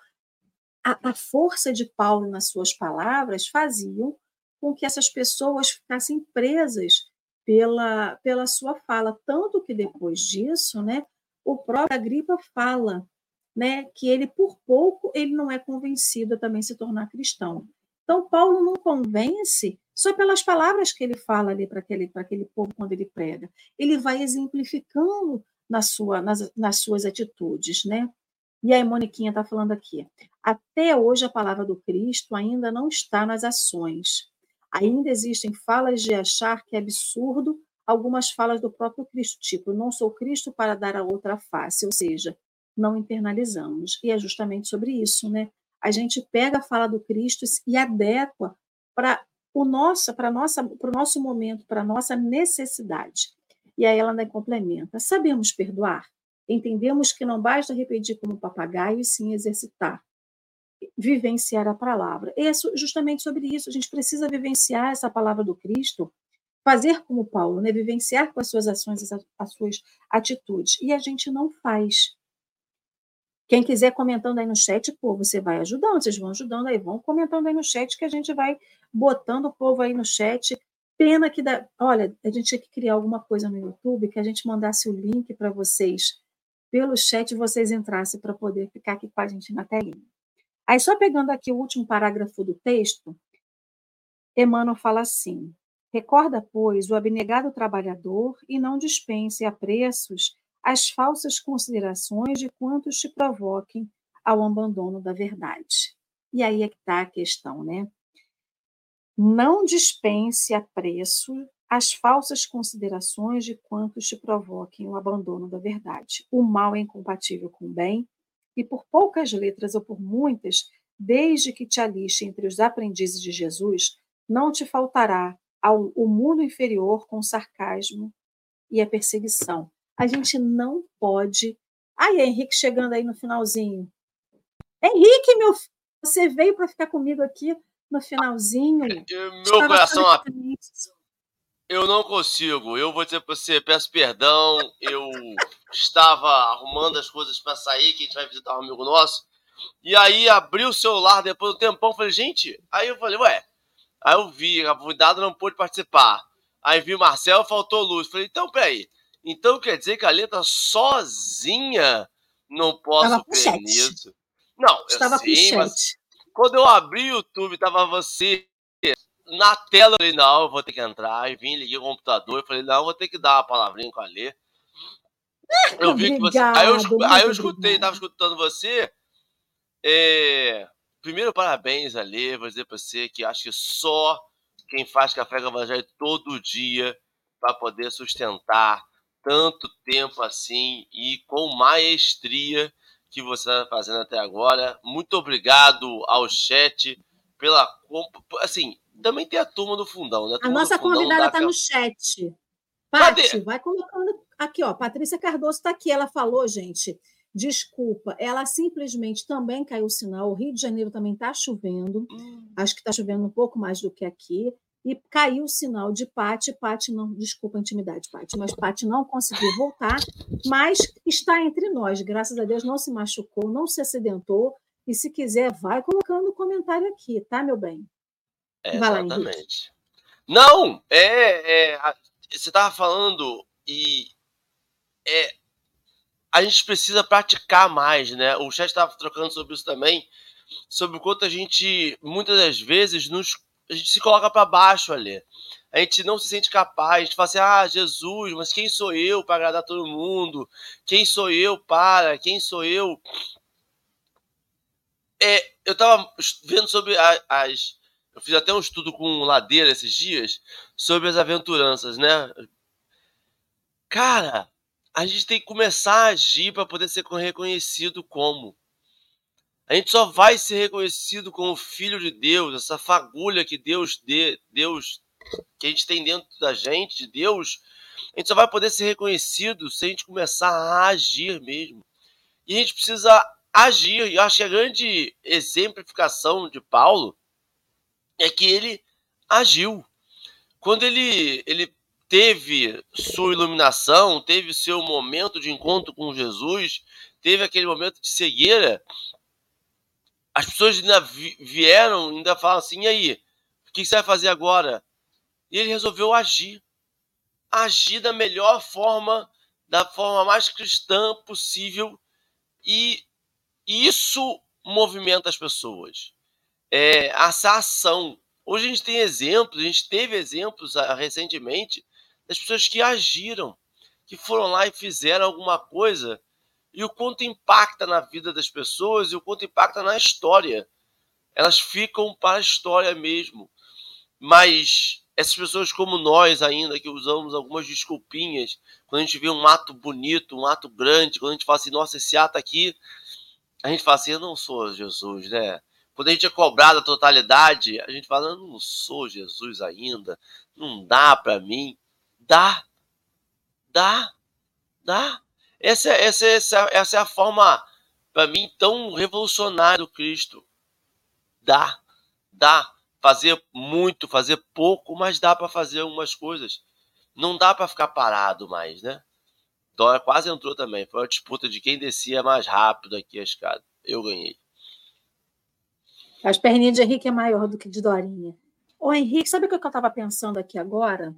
a, a força de Paulo nas suas palavras faziam com que essas pessoas ficassem presas pela, pela sua fala. Tanto que depois disso, né, o próprio Agripa fala né, que ele, por pouco, ele não é convencido a também se tornar cristão. Então, Paulo não convence só pelas palavras que ele fala ali para aquele, aquele povo quando ele prega. Ele vai exemplificando na sua, nas, nas suas atitudes, né? E a Moniquinha está falando aqui. Até hoje, a palavra do Cristo ainda não está nas ações. Ainda existem falas de achar que é absurdo algumas falas do próprio Cristo, tipo, não sou Cristo para dar a outra face, ou seja, não internalizamos. E é justamente sobre isso, né? A gente pega a fala do Cristo e adequa para o nosso, para nossa, o nosso momento, para a nossa necessidade. E aí ela ainda complementa: sabemos perdoar? Entendemos que não basta repetir como papagaio, e sim exercitar, vivenciar a palavra. É justamente sobre isso. A gente precisa vivenciar essa palavra do Cristo, fazer como Paulo, né? vivenciar com as suas ações, as suas atitudes. E a gente não faz. Quem quiser comentando aí no chat, pô, você vai ajudando, vocês vão ajudando aí, vão comentando aí no chat que a gente vai botando o povo aí no chat. Pena que dá. Olha, a gente tinha que criar alguma coisa no YouTube que a gente mandasse o link para vocês pelo chat vocês entrassem para poder ficar aqui com a gente na telinha. Aí, só pegando aqui o último parágrafo do texto, Emmanuel fala assim: Recorda, pois, o abnegado trabalhador e não dispense a preços as falsas considerações de quantos te provoquem ao abandono da verdade. E aí é que está a questão, né? Não dispense a preço as falsas considerações de quantos te provoquem o abandono da verdade. O mal é incompatível com o bem, e por poucas letras ou por muitas, desde que te alixe entre os aprendizes de Jesus, não te faltará ao, o mundo inferior com sarcasmo e a perseguição. A gente não pode. Ai, Henrique chegando aí no finalzinho. Henrique, meu filho, você veio para ficar comigo aqui no finalzinho. Meu coração eu não consigo. Eu vou dizer para você, peço perdão. Eu estava arrumando as coisas para sair, que a gente vai visitar um amigo nosso. E aí abri o celular depois do tempão, falei, gente, aí eu falei, ué. Aí eu vi, a convidada não pôde participar. Aí vi o Marcel, faltou luz. Falei, então, peraí. Então quer dizer que a letra sozinha não posso crer nisso? Não, Estava eu sei, mas quando eu abri o YouTube, tava você, na tela, eu falei, não, eu vou ter que entrar. E vim, liguei o computador. Eu falei, não, eu vou ter que dar uma palavrinha com a Lê. Eu vi que você. Aí eu, aí eu escutei, tava escutando você. É... primeiro, parabéns, Ale. Vou dizer para você que acho que só quem faz café com evangelho todo dia para poder sustentar tanto tempo assim e com maestria que você está fazendo até agora. Muito obrigado ao chat pela. Assim, também tem a turma do fundão, né? A, a nossa convidada está no chat. Pati, vai colocando aqui, ó. Patrícia Cardoso está aqui. Ela falou, gente. Desculpa, ela simplesmente também caiu o sinal. O Rio de Janeiro também está chovendo. Hum. Acho que está chovendo um pouco mais do que aqui. E caiu o sinal de Pati. Pati não, desculpa a intimidade, Pati, mas Pati não conseguiu voltar. Mas está entre nós. Graças a Deus não se machucou, não se acidentou. E se quiser, vai colocando o comentário aqui, tá, meu bem? É, exatamente. Não, é, é você estava falando e é, a gente precisa praticar mais, né? O chat estava trocando sobre isso também, sobre o quanto a gente muitas das vezes nos a gente se coloca para baixo ali. A gente não se sente capaz, a gente fala assim: "Ah, Jesus, mas quem sou eu para agradar todo mundo? Quem sou eu para? Quem sou eu?" É, eu estava vendo sobre as eu fiz até um estudo com Ladeira esses dias sobre as aventuranças, né? Cara, a gente tem que começar a agir para poder ser reconhecido como. A gente só vai ser reconhecido como filho de Deus, essa fagulha que Deus dê, Deus que a gente tem dentro da gente, de Deus, a gente só vai poder ser reconhecido se a gente começar a agir mesmo. E a gente precisa agir. E eu acho que a grande exemplificação de Paulo é que ele agiu. Quando ele, ele teve sua iluminação, teve seu momento de encontro com Jesus, teve aquele momento de cegueira, as pessoas ainda vieram, ainda falam assim: e aí, o que você vai fazer agora? E ele resolveu agir. Agir da melhor forma, da forma mais cristã possível, e isso movimenta as pessoas é, essa ação. Hoje a gente tem exemplos, a gente teve exemplos ah, recentemente das pessoas que agiram, que foram lá e fizeram alguma coisa e o quanto impacta na vida das pessoas e o quanto impacta na história. Elas ficam para a história mesmo. Mas essas pessoas como nós ainda, que usamos algumas desculpinhas, quando a gente vê um ato bonito, um ato grande, quando a gente fala assim, nossa, esse ato aqui, a gente fala assim, eu não sou Jesus, né? Quando a gente é cobrado a totalidade, a gente fala, eu não sou Jesus ainda, não dá para mim. Dá, dá, dá. Essa, essa, essa, essa é a forma, para mim, tão revolucionária do Cristo. Dá, dá. Fazer muito, fazer pouco, mas dá para fazer algumas coisas. Não dá para ficar parado mais, né? Dória quase entrou também. Foi uma disputa de quem descia mais rápido aqui a escada. Eu ganhei. As perninhas de Henrique é maior do que de Dorinha. Ô, Henrique, sabe o que eu estava pensando aqui agora?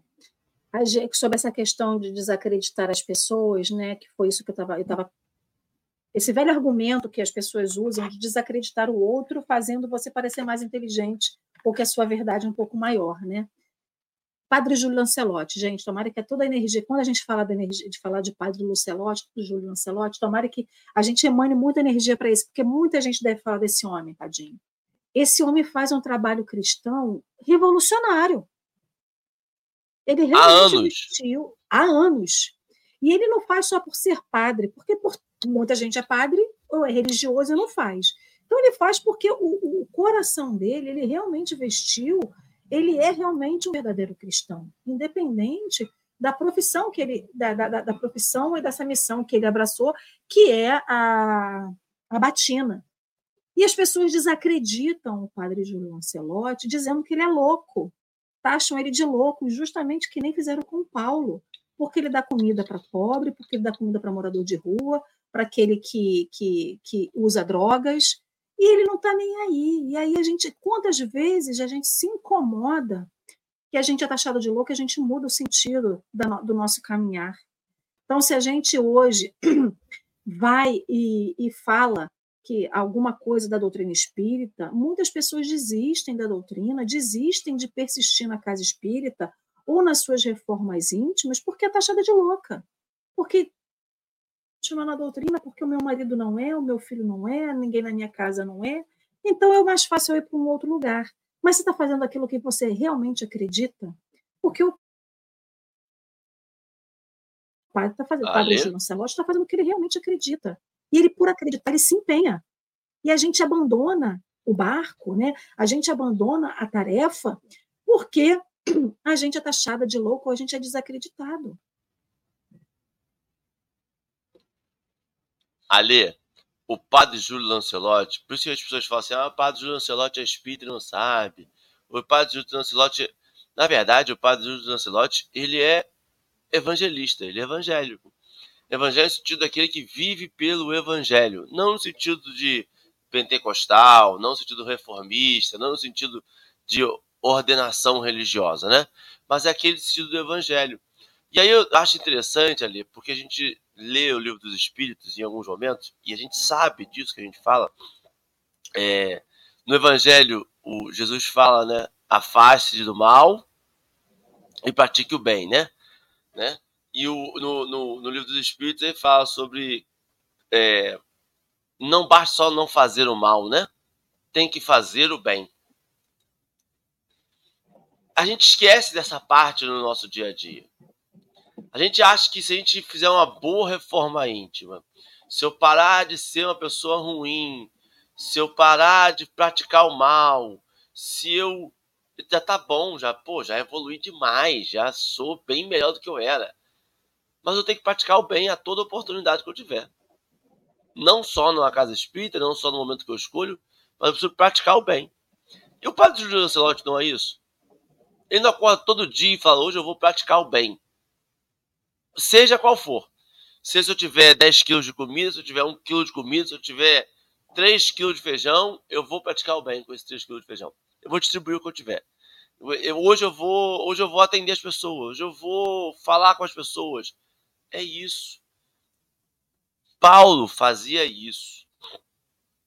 Sobre essa questão de desacreditar as pessoas, né? Que foi isso que eu estava. Eu tava... Esse velho argumento que as pessoas usam de desacreditar o outro, fazendo você parecer mais inteligente, ou que a sua verdade é um pouco maior, né? Padre Júlio Lancelotti, gente, tomara que toda a energia, quando a gente fala de, energia, de falar de Padre Lancelotti, do Júlio Lancelotti, tomara que a gente emane muita energia para isso, porque muita gente deve falar desse homem, tadinho esse homem faz um trabalho cristão revolucionário. Ele realmente investiu há anos. E ele não faz só por ser padre, porque por, muita gente é padre ou é religioso e não faz. Então ele faz porque o, o coração dele, ele realmente vestiu, ele é realmente um verdadeiro cristão, independente da profissão que ele, da, da, da profissão e dessa missão que ele abraçou, que é a, a batina. E as pessoas desacreditam o padre Júlio Lancelotti, dizendo que ele é louco, taxam ele de louco, justamente que nem fizeram com Paulo, porque ele dá comida para pobre, porque ele dá comida para morador de rua, para aquele que, que, que usa drogas, e ele não está nem aí. E aí a gente, quantas vezes a gente se incomoda que a gente é taxado de louco, a gente muda o sentido do nosso caminhar. Então, se a gente hoje vai e, e fala que alguma coisa da doutrina espírita, muitas pessoas desistem da doutrina, desistem de persistir na casa espírita ou nas suas reformas íntimas porque é taxada de louca. Porque continua na doutrina porque o meu marido não é, o meu filho não é, ninguém na minha casa não é. Então é mais fácil eu ir para um outro lugar. Mas você está fazendo aquilo que você realmente acredita? Porque o padre está fazendo, o padre está fazendo o que ele realmente acredita. E ele, por acreditar, ele se empenha. E a gente abandona o barco, né? a gente abandona a tarefa porque a gente é taxada de louco ou a gente é desacreditado. Ali, o padre Júlio Lancelotti, por isso que as pessoas falam assim: ah, o padre Júlio Lancelotti é espírita e não sabe. O padre Júlio Lancelotti, na verdade, o padre Júlio Lancelotti, ele é evangelista, ele é evangélico. Evangelho no sentido daquele que vive pelo evangelho, não no sentido de pentecostal, não no sentido reformista, não no sentido de ordenação religiosa, né? Mas é aquele sentido do evangelho. E aí eu acho interessante ali, porque a gente lê o livro dos Espíritos em alguns momentos, e a gente sabe disso que a gente fala. É, no Evangelho, o Jesus fala, né? Afaste do mal e pratique o bem, né? né? E o, no, no, no livro dos Espíritos ele fala sobre é, não basta só não fazer o mal, né? Tem que fazer o bem. A gente esquece dessa parte no nosso dia a dia. A gente acha que se a gente fizer uma boa reforma íntima, se eu parar de ser uma pessoa ruim, se eu parar de praticar o mal, se eu já tá bom, já, pô, já evolui demais, já sou bem melhor do que eu era. Mas eu tenho que praticar o bem a toda oportunidade que eu tiver. Não só numa casa espírita, não só no momento que eu escolho, mas eu preciso praticar o bem. E o padre Júlio Lancelotti não é isso? Ele não acorda todo dia e fala, hoje eu vou praticar o bem seja qual for. Se eu tiver 10 quilos de comida, se eu tiver 1 quilo de comida, se eu tiver 3 quilos de feijão, eu vou praticar o bem com esses 3 quilos de feijão. Eu vou distribuir o que eu tiver. Eu, hoje, eu vou, hoje eu vou atender as pessoas, hoje eu vou falar com as pessoas. É isso. Paulo fazia isso.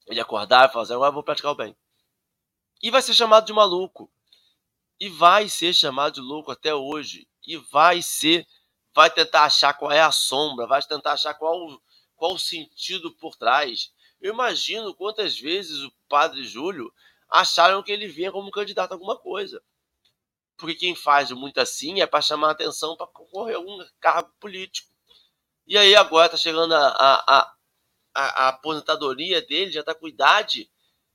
Ele acordava e falava assim, agora eu vou praticar o bem. E vai ser chamado de maluco. E vai ser chamado de louco até hoje. E vai ser vai tentar achar qual é a sombra, vai tentar achar qual, qual o sentido por trás. Eu imagino quantas vezes o padre Júlio acharam que ele vinha como candidato a alguma coisa. Porque quem faz muito assim é para chamar atenção para concorrer a algum cargo político. E aí agora está chegando a, a, a, a, aposentadoria dele, já está com idade,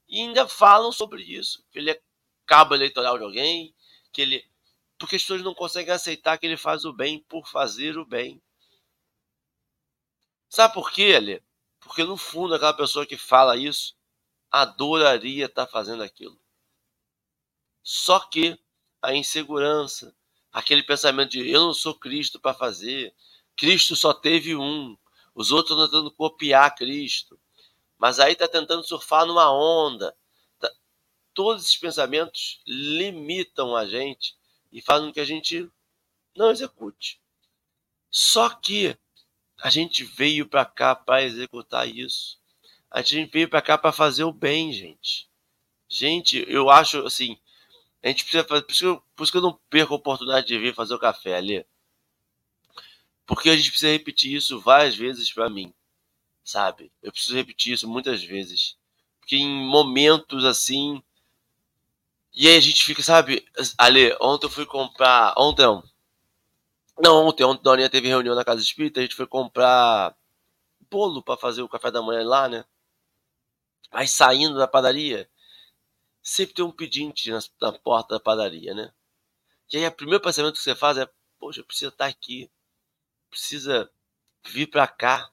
e ainda falam sobre isso. Que ele é cabo eleitoral de alguém, que ele porque as pessoas não conseguem aceitar que ele faz o bem por fazer o bem. Sabe por quê, Alê? Porque no fundo aquela pessoa que fala isso adoraria estar fazendo aquilo. Só que a insegurança, aquele pensamento de eu não sou Cristo para fazer, Cristo só teve um, os outros estão tentando copiar Cristo, mas aí está tentando surfar numa onda. Tá, todos esses pensamentos limitam a gente e fazem com que a gente não execute. Só que a gente veio para cá para executar isso. A gente veio para cá para fazer o bem, gente. Gente, eu acho assim, a gente precisa fazer, por isso, que eu não perco a oportunidade de vir fazer o café ali. Porque a gente precisa repetir isso várias vezes para mim, sabe? Eu preciso repetir isso muitas vezes. Porque em momentos assim, e aí a gente fica, sabe, Ale, ontem eu fui comprar. Ontem não. Não, ontem, ontem Dorinha teve reunião na Casa Espírita, a gente foi comprar bolo para fazer o café da manhã lá, né? Aí saindo da padaria, sempre tem um pedinte na, na porta da padaria, né? E aí o primeiro pensamento que você faz é, poxa, precisa estar aqui. Precisa vir para cá.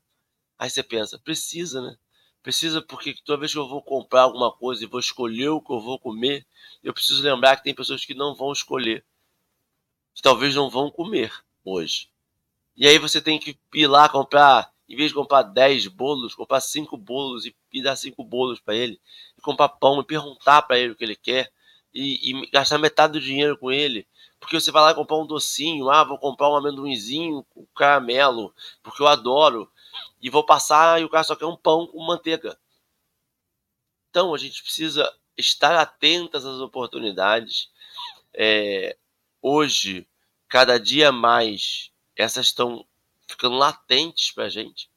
Aí você pensa, precisa, né? Precisa porque toda vez que eu vou comprar alguma coisa e vou escolher o que eu vou comer, eu preciso lembrar que tem pessoas que não vão escolher, que talvez não vão comer hoje. E aí você tem que ir lá comprar, em vez de comprar 10 bolos, comprar 5 bolos e, e dar 5 bolos para ele, e comprar pão e perguntar para ele o que ele quer, e, e, gastar metade do dinheiro com ele. Porque você vai lá comprar um docinho, ah, vou comprar um amendoinzinho com caramelo, porque eu adoro e vou passar e o cara só quer um pão com manteiga. Então a gente precisa estar atentas às oportunidades. É, hoje, cada dia mais, essas estão ficando latentes para a gente,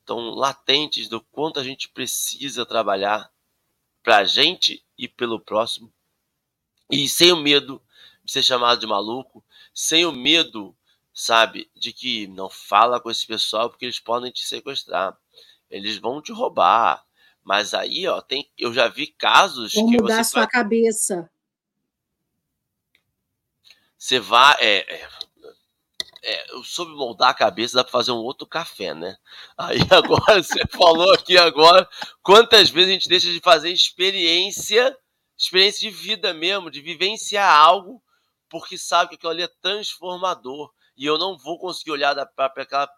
estão latentes do quanto a gente precisa trabalhar para a gente e pelo próximo. E sem o medo ser chamado de maluco, sem o medo, sabe, de que não fala com esse pessoal porque eles podem te sequestrar. Eles vão te roubar. Mas aí, ó, tem, eu já vi casos Vão que mudar você sua vai, cabeça. você vai, é, é, é, eu soube moldar a cabeça, dá para fazer um outro café, né? Aí agora você falou aqui agora, quantas vezes a gente deixa de fazer experiência, experiência de vida mesmo, de vivenciar algo, porque sabe que aquilo ali é transformador. E eu não vou conseguir olhar para aquela,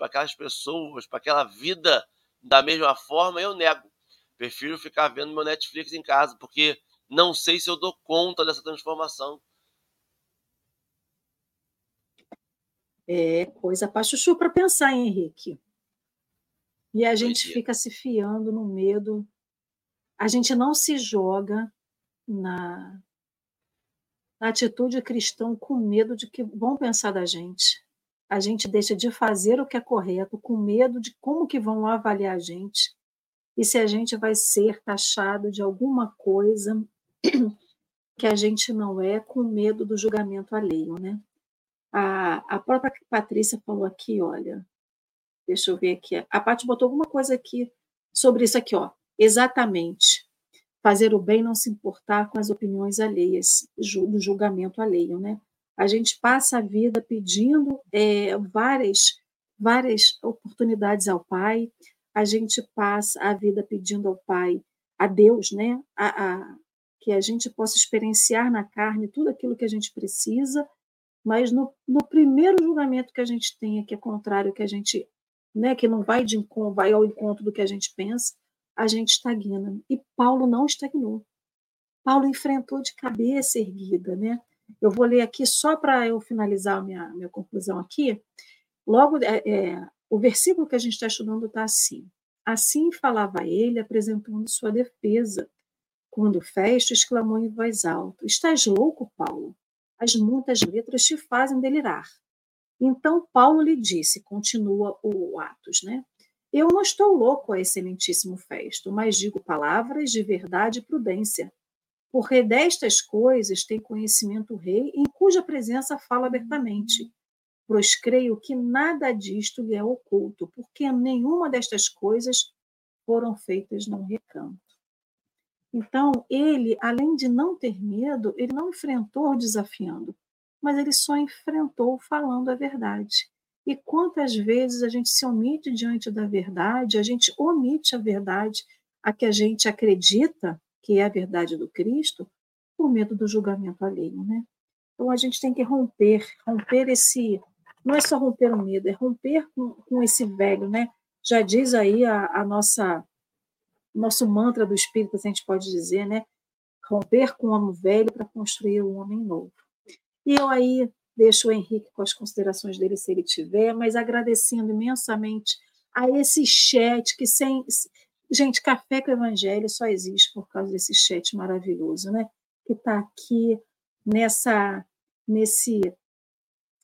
aquelas pessoas, para aquela vida da mesma forma, eu nego. Prefiro ficar vendo meu Netflix em casa, porque não sei se eu dou conta dessa transformação. É coisa para chuchu para pensar, hein, Henrique. E a gente fica se fiando no medo. A gente não se joga na, na atitude cristã com medo de que vão pensar da gente. A gente deixa de fazer o que é correto com medo de como que vão avaliar a gente e se a gente vai ser taxado de alguma coisa que a gente não é com medo do julgamento alheio, né? A, a própria Patrícia falou aqui, olha, deixa eu ver aqui. A Paty botou alguma coisa aqui sobre isso aqui, ó. Exatamente. Fazer o bem não se importar com as opiniões alheias, do julgamento alheio, né? A gente passa a vida pedindo é, várias, várias oportunidades ao Pai, a gente passa a vida pedindo ao Pai, a Deus, né? A, a, que a gente possa experienciar na carne tudo aquilo que a gente precisa, mas no, no primeiro julgamento que a gente tenha, que é contrário, que a gente, né, que não vai de vai ao encontro do que a gente pensa, a gente estagna. E Paulo não estagnou. Paulo enfrentou de cabeça erguida, né? Eu vou ler aqui só para eu finalizar minha, minha conclusão aqui. Logo, é, é, o versículo que a gente está estudando está assim. Assim falava ele, apresentando sua defesa, quando Festo exclamou em voz alta: Estás louco, Paulo? As muitas letras te fazem delirar. Então Paulo lhe disse, continua o Atos, né? Eu não estou louco, excelentíssimo Festo, mas digo palavras de verdade e prudência. Porque destas coisas tem conhecimento o rei, em cuja presença fala abertamente. Pois creio que nada disto lhe é oculto, porque nenhuma destas coisas foram feitas num recanto. Então, ele, além de não ter medo, ele não enfrentou desafiando, mas ele só enfrentou falando a verdade. E quantas vezes a gente se omite diante da verdade, a gente omite a verdade, a que a gente acredita que é a verdade do Cristo, por medo do julgamento alheio, né? Então a gente tem que romper, romper esse, não é só romper o medo, é romper com, com esse velho, né? Já diz aí a, a nossa nosso mantra do espírito, se a gente pode dizer, né? Romper com o homem velho para construir um homem novo. E eu aí deixo o Henrique com as considerações dele, se ele tiver, mas agradecendo imensamente a esse chat que sem. Gente, Café com Evangelho só existe por causa desse chat maravilhoso, né? Que está aqui nessa, nesse,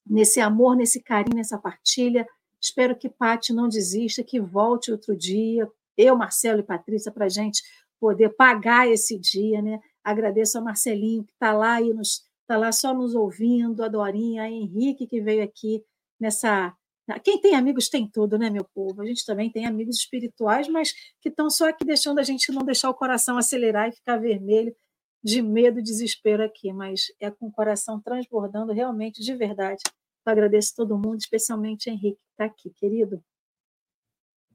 nesse amor, nesse carinho, nessa partilha. Espero que Pati não desista, que volte outro dia, eu, Marcelo e Patrícia, para a gente poder pagar esse dia, né? Agradeço a Marcelinho, que está lá e nos está lá só nos ouvindo, a Dorinha, a Henrique, que veio aqui nessa. Quem tem amigos tem tudo, né, meu povo? A gente também tem amigos espirituais, mas que estão só aqui deixando a gente não deixar o coração acelerar e ficar vermelho de medo e desespero aqui, mas é com o coração transbordando realmente, de verdade. Eu agradeço todo mundo, especialmente Henrique, que está aqui, querido.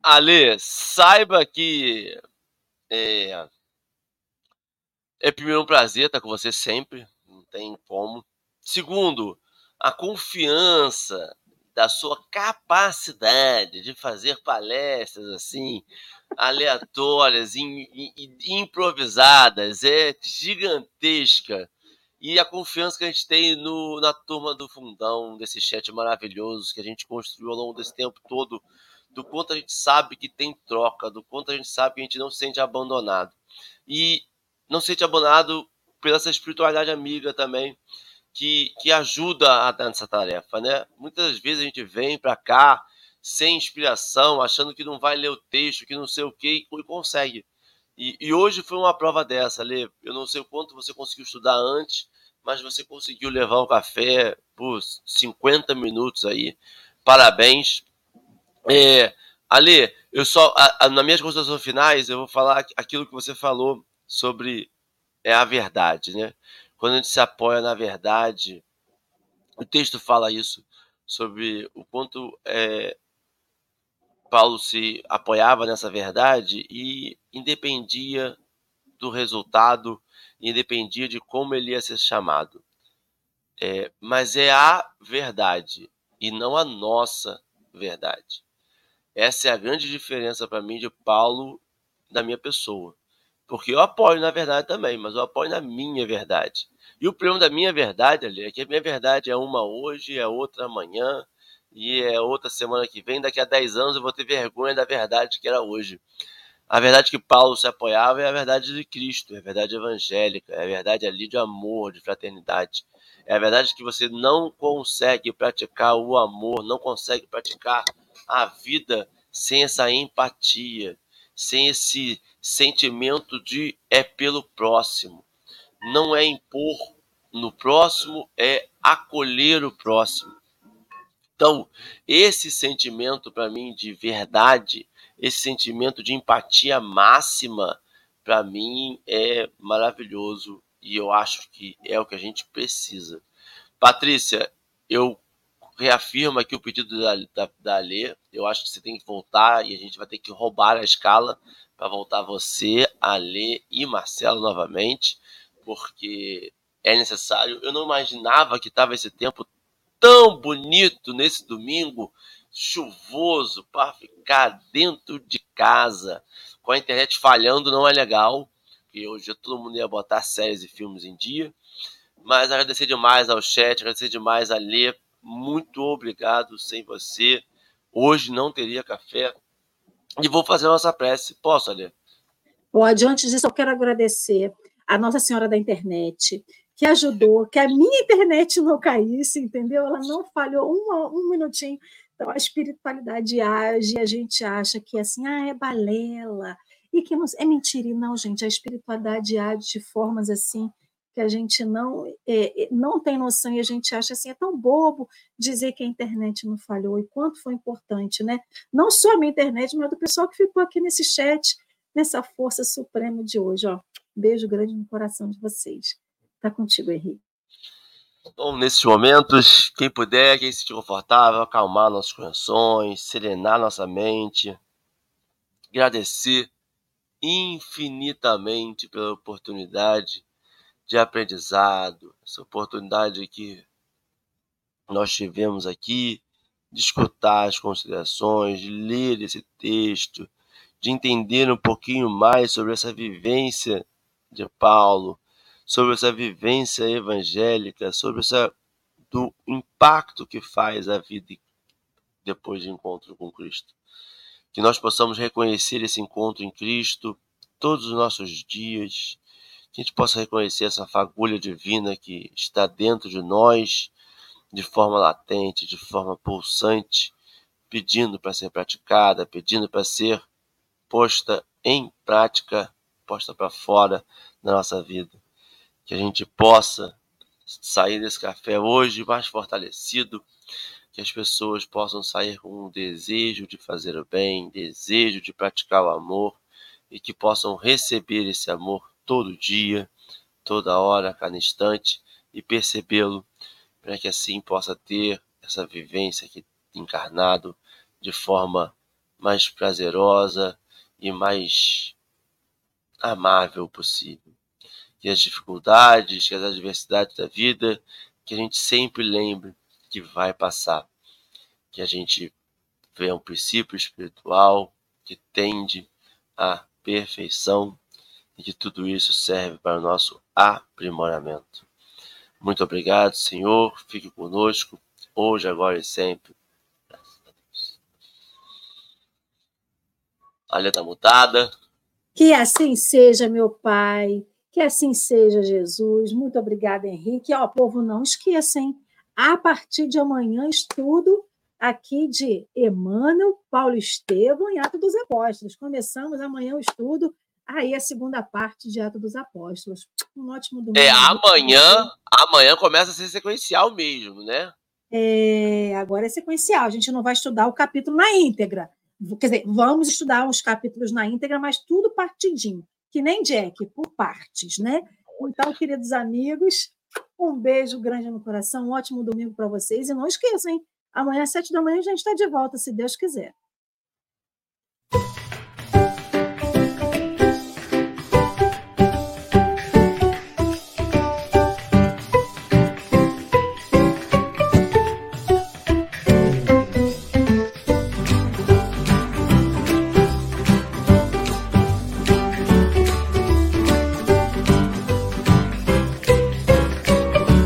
Ale, saiba que é, é primeiro um prazer estar com você sempre, tem como. Segundo, a confiança da sua capacidade de fazer palestras assim aleatórias, in, improvisadas, é gigantesca. E a confiança que a gente tem no, na turma do fundão, desse chat maravilhoso que a gente construiu ao longo desse tempo todo, do quanto a gente sabe que tem troca, do quanto a gente sabe que a gente não se sente abandonado. E não se sente abandonado pela essa espiritualidade amiga também, que, que ajuda a dar nessa tarefa, né? Muitas vezes a gente vem para cá sem inspiração, achando que não vai ler o texto, que não sei o que, e consegue. E, e, hoje foi uma prova dessa, Lê. Eu não sei o quanto você conseguiu estudar antes, mas você conseguiu levar o café por 50 minutos aí. Parabéns. É, Ale, eu só, a, a, nas minhas considerações finais, eu vou falar aquilo que você falou sobre é, a verdade, né? Quando a gente se apoia na verdade, o texto fala isso, sobre o quanto é, Paulo se apoiava nessa verdade e independia do resultado, independia de como ele ia ser chamado. É, mas é a verdade e não a nossa verdade. Essa é a grande diferença para mim de Paulo da minha pessoa. Porque eu apoio na verdade também, mas eu apoio na minha verdade. E o problema da minha verdade ali é que a minha verdade é uma hoje, é outra amanhã, e é outra semana que vem, daqui a 10 anos eu vou ter vergonha da verdade que era hoje. A verdade que Paulo se apoiava é a verdade de Cristo, é a verdade evangélica, é a verdade ali de amor, de fraternidade. É a verdade que você não consegue praticar o amor, não consegue praticar a vida sem essa empatia, sem esse sentimento de é pelo próximo. Não é impor no próximo, é acolher o próximo. Então, esse sentimento para mim de verdade, esse sentimento de empatia máxima, para mim é maravilhoso e eu acho que é o que a gente precisa. Patrícia, eu reafirmo aqui o pedido da, da, da Alê. Eu acho que você tem que voltar e a gente vai ter que roubar a escala para voltar você, Alê e Marcelo novamente, porque é necessário. Eu não imaginava que estava esse tempo tão bonito nesse domingo chuvoso para ficar dentro de casa. Com a internet falhando não é legal, porque hoje todo mundo ia botar séries e filmes em dia. Mas agradecer demais ao chat, agradecer demais a Lê. Muito obrigado. Sem você, hoje não teria café. E vou fazer a nossa prece. Posso, Alê? Pode. Antes disso, eu quero agradecer a Nossa Senhora da Internet, que ajudou, que a minha internet não caísse, entendeu? Ela não falhou um, um minutinho. Então, a espiritualidade age, a gente acha que assim, ah, é balela, e que não, é mentira. E não, gente, a espiritualidade age de formas assim que a gente não, é, é, não tem noção e a gente acha assim, é tão bobo dizer que a internet não falhou e quanto foi importante, né? Não só a minha internet, mas do pessoal que ficou aqui nesse chat, nessa força suprema de hoje. Ó. Beijo grande no coração de vocês. Está contigo, Henrique. Bom, nesses momentos, quem puder, quem se sentir confortável, acalmar nossos corações, serenar nossa mente, agradecer infinitamente pela oportunidade de aprendizado, essa oportunidade que nós tivemos aqui de escutar as considerações, de ler esse texto, de entender um pouquinho mais sobre essa vivência de Paulo, sobre essa vivência evangélica, sobre essa, do impacto que faz a vida depois de encontro com Cristo. Que nós possamos reconhecer esse encontro em Cristo todos os nossos dias, que a gente possa reconhecer essa fagulha divina que está dentro de nós, de forma latente, de forma pulsante, pedindo para ser praticada, pedindo para ser posta em prática, posta para fora da nossa vida. Que a gente possa sair desse café hoje mais fortalecido, que as pessoas possam sair com um desejo de fazer o bem, desejo de praticar o amor e que possam receber esse amor todo dia, toda hora, cada instante e percebê-lo para que assim possa ter essa vivência aqui encarnado de forma mais prazerosa e mais amável possível. Que as dificuldades, que as adversidades da vida, que a gente sempre lembre que vai passar, que a gente vê um princípio espiritual que tende à perfeição e que tudo isso serve para o nosso aprimoramento. Muito obrigado, Senhor. Fique conosco, hoje, agora e sempre. A Deus. A está mutada. Que assim seja, meu Pai. Que assim seja, Jesus. Muito obrigada, Henrique. Ó, povo, não esqueça, hein? A partir de amanhã, estudo aqui de Emmanuel, Paulo Estevam e Atos dos Apóstolos. Começamos amanhã o estudo aí a segunda parte de Atos dos Apóstolos. Um ótimo domingo. É, amanhã, amanhã começa a ser sequencial mesmo, né? É, agora é sequencial, a gente não vai estudar o capítulo na íntegra. Quer dizer, vamos estudar os capítulos na íntegra, mas tudo partidinho, que nem Jack, por partes, né? Então, queridos amigos, um beijo grande no coração, um ótimo domingo para vocês. E não esqueçam, hein? Amanhã, às sete da manhã, a gente está de volta, se Deus quiser.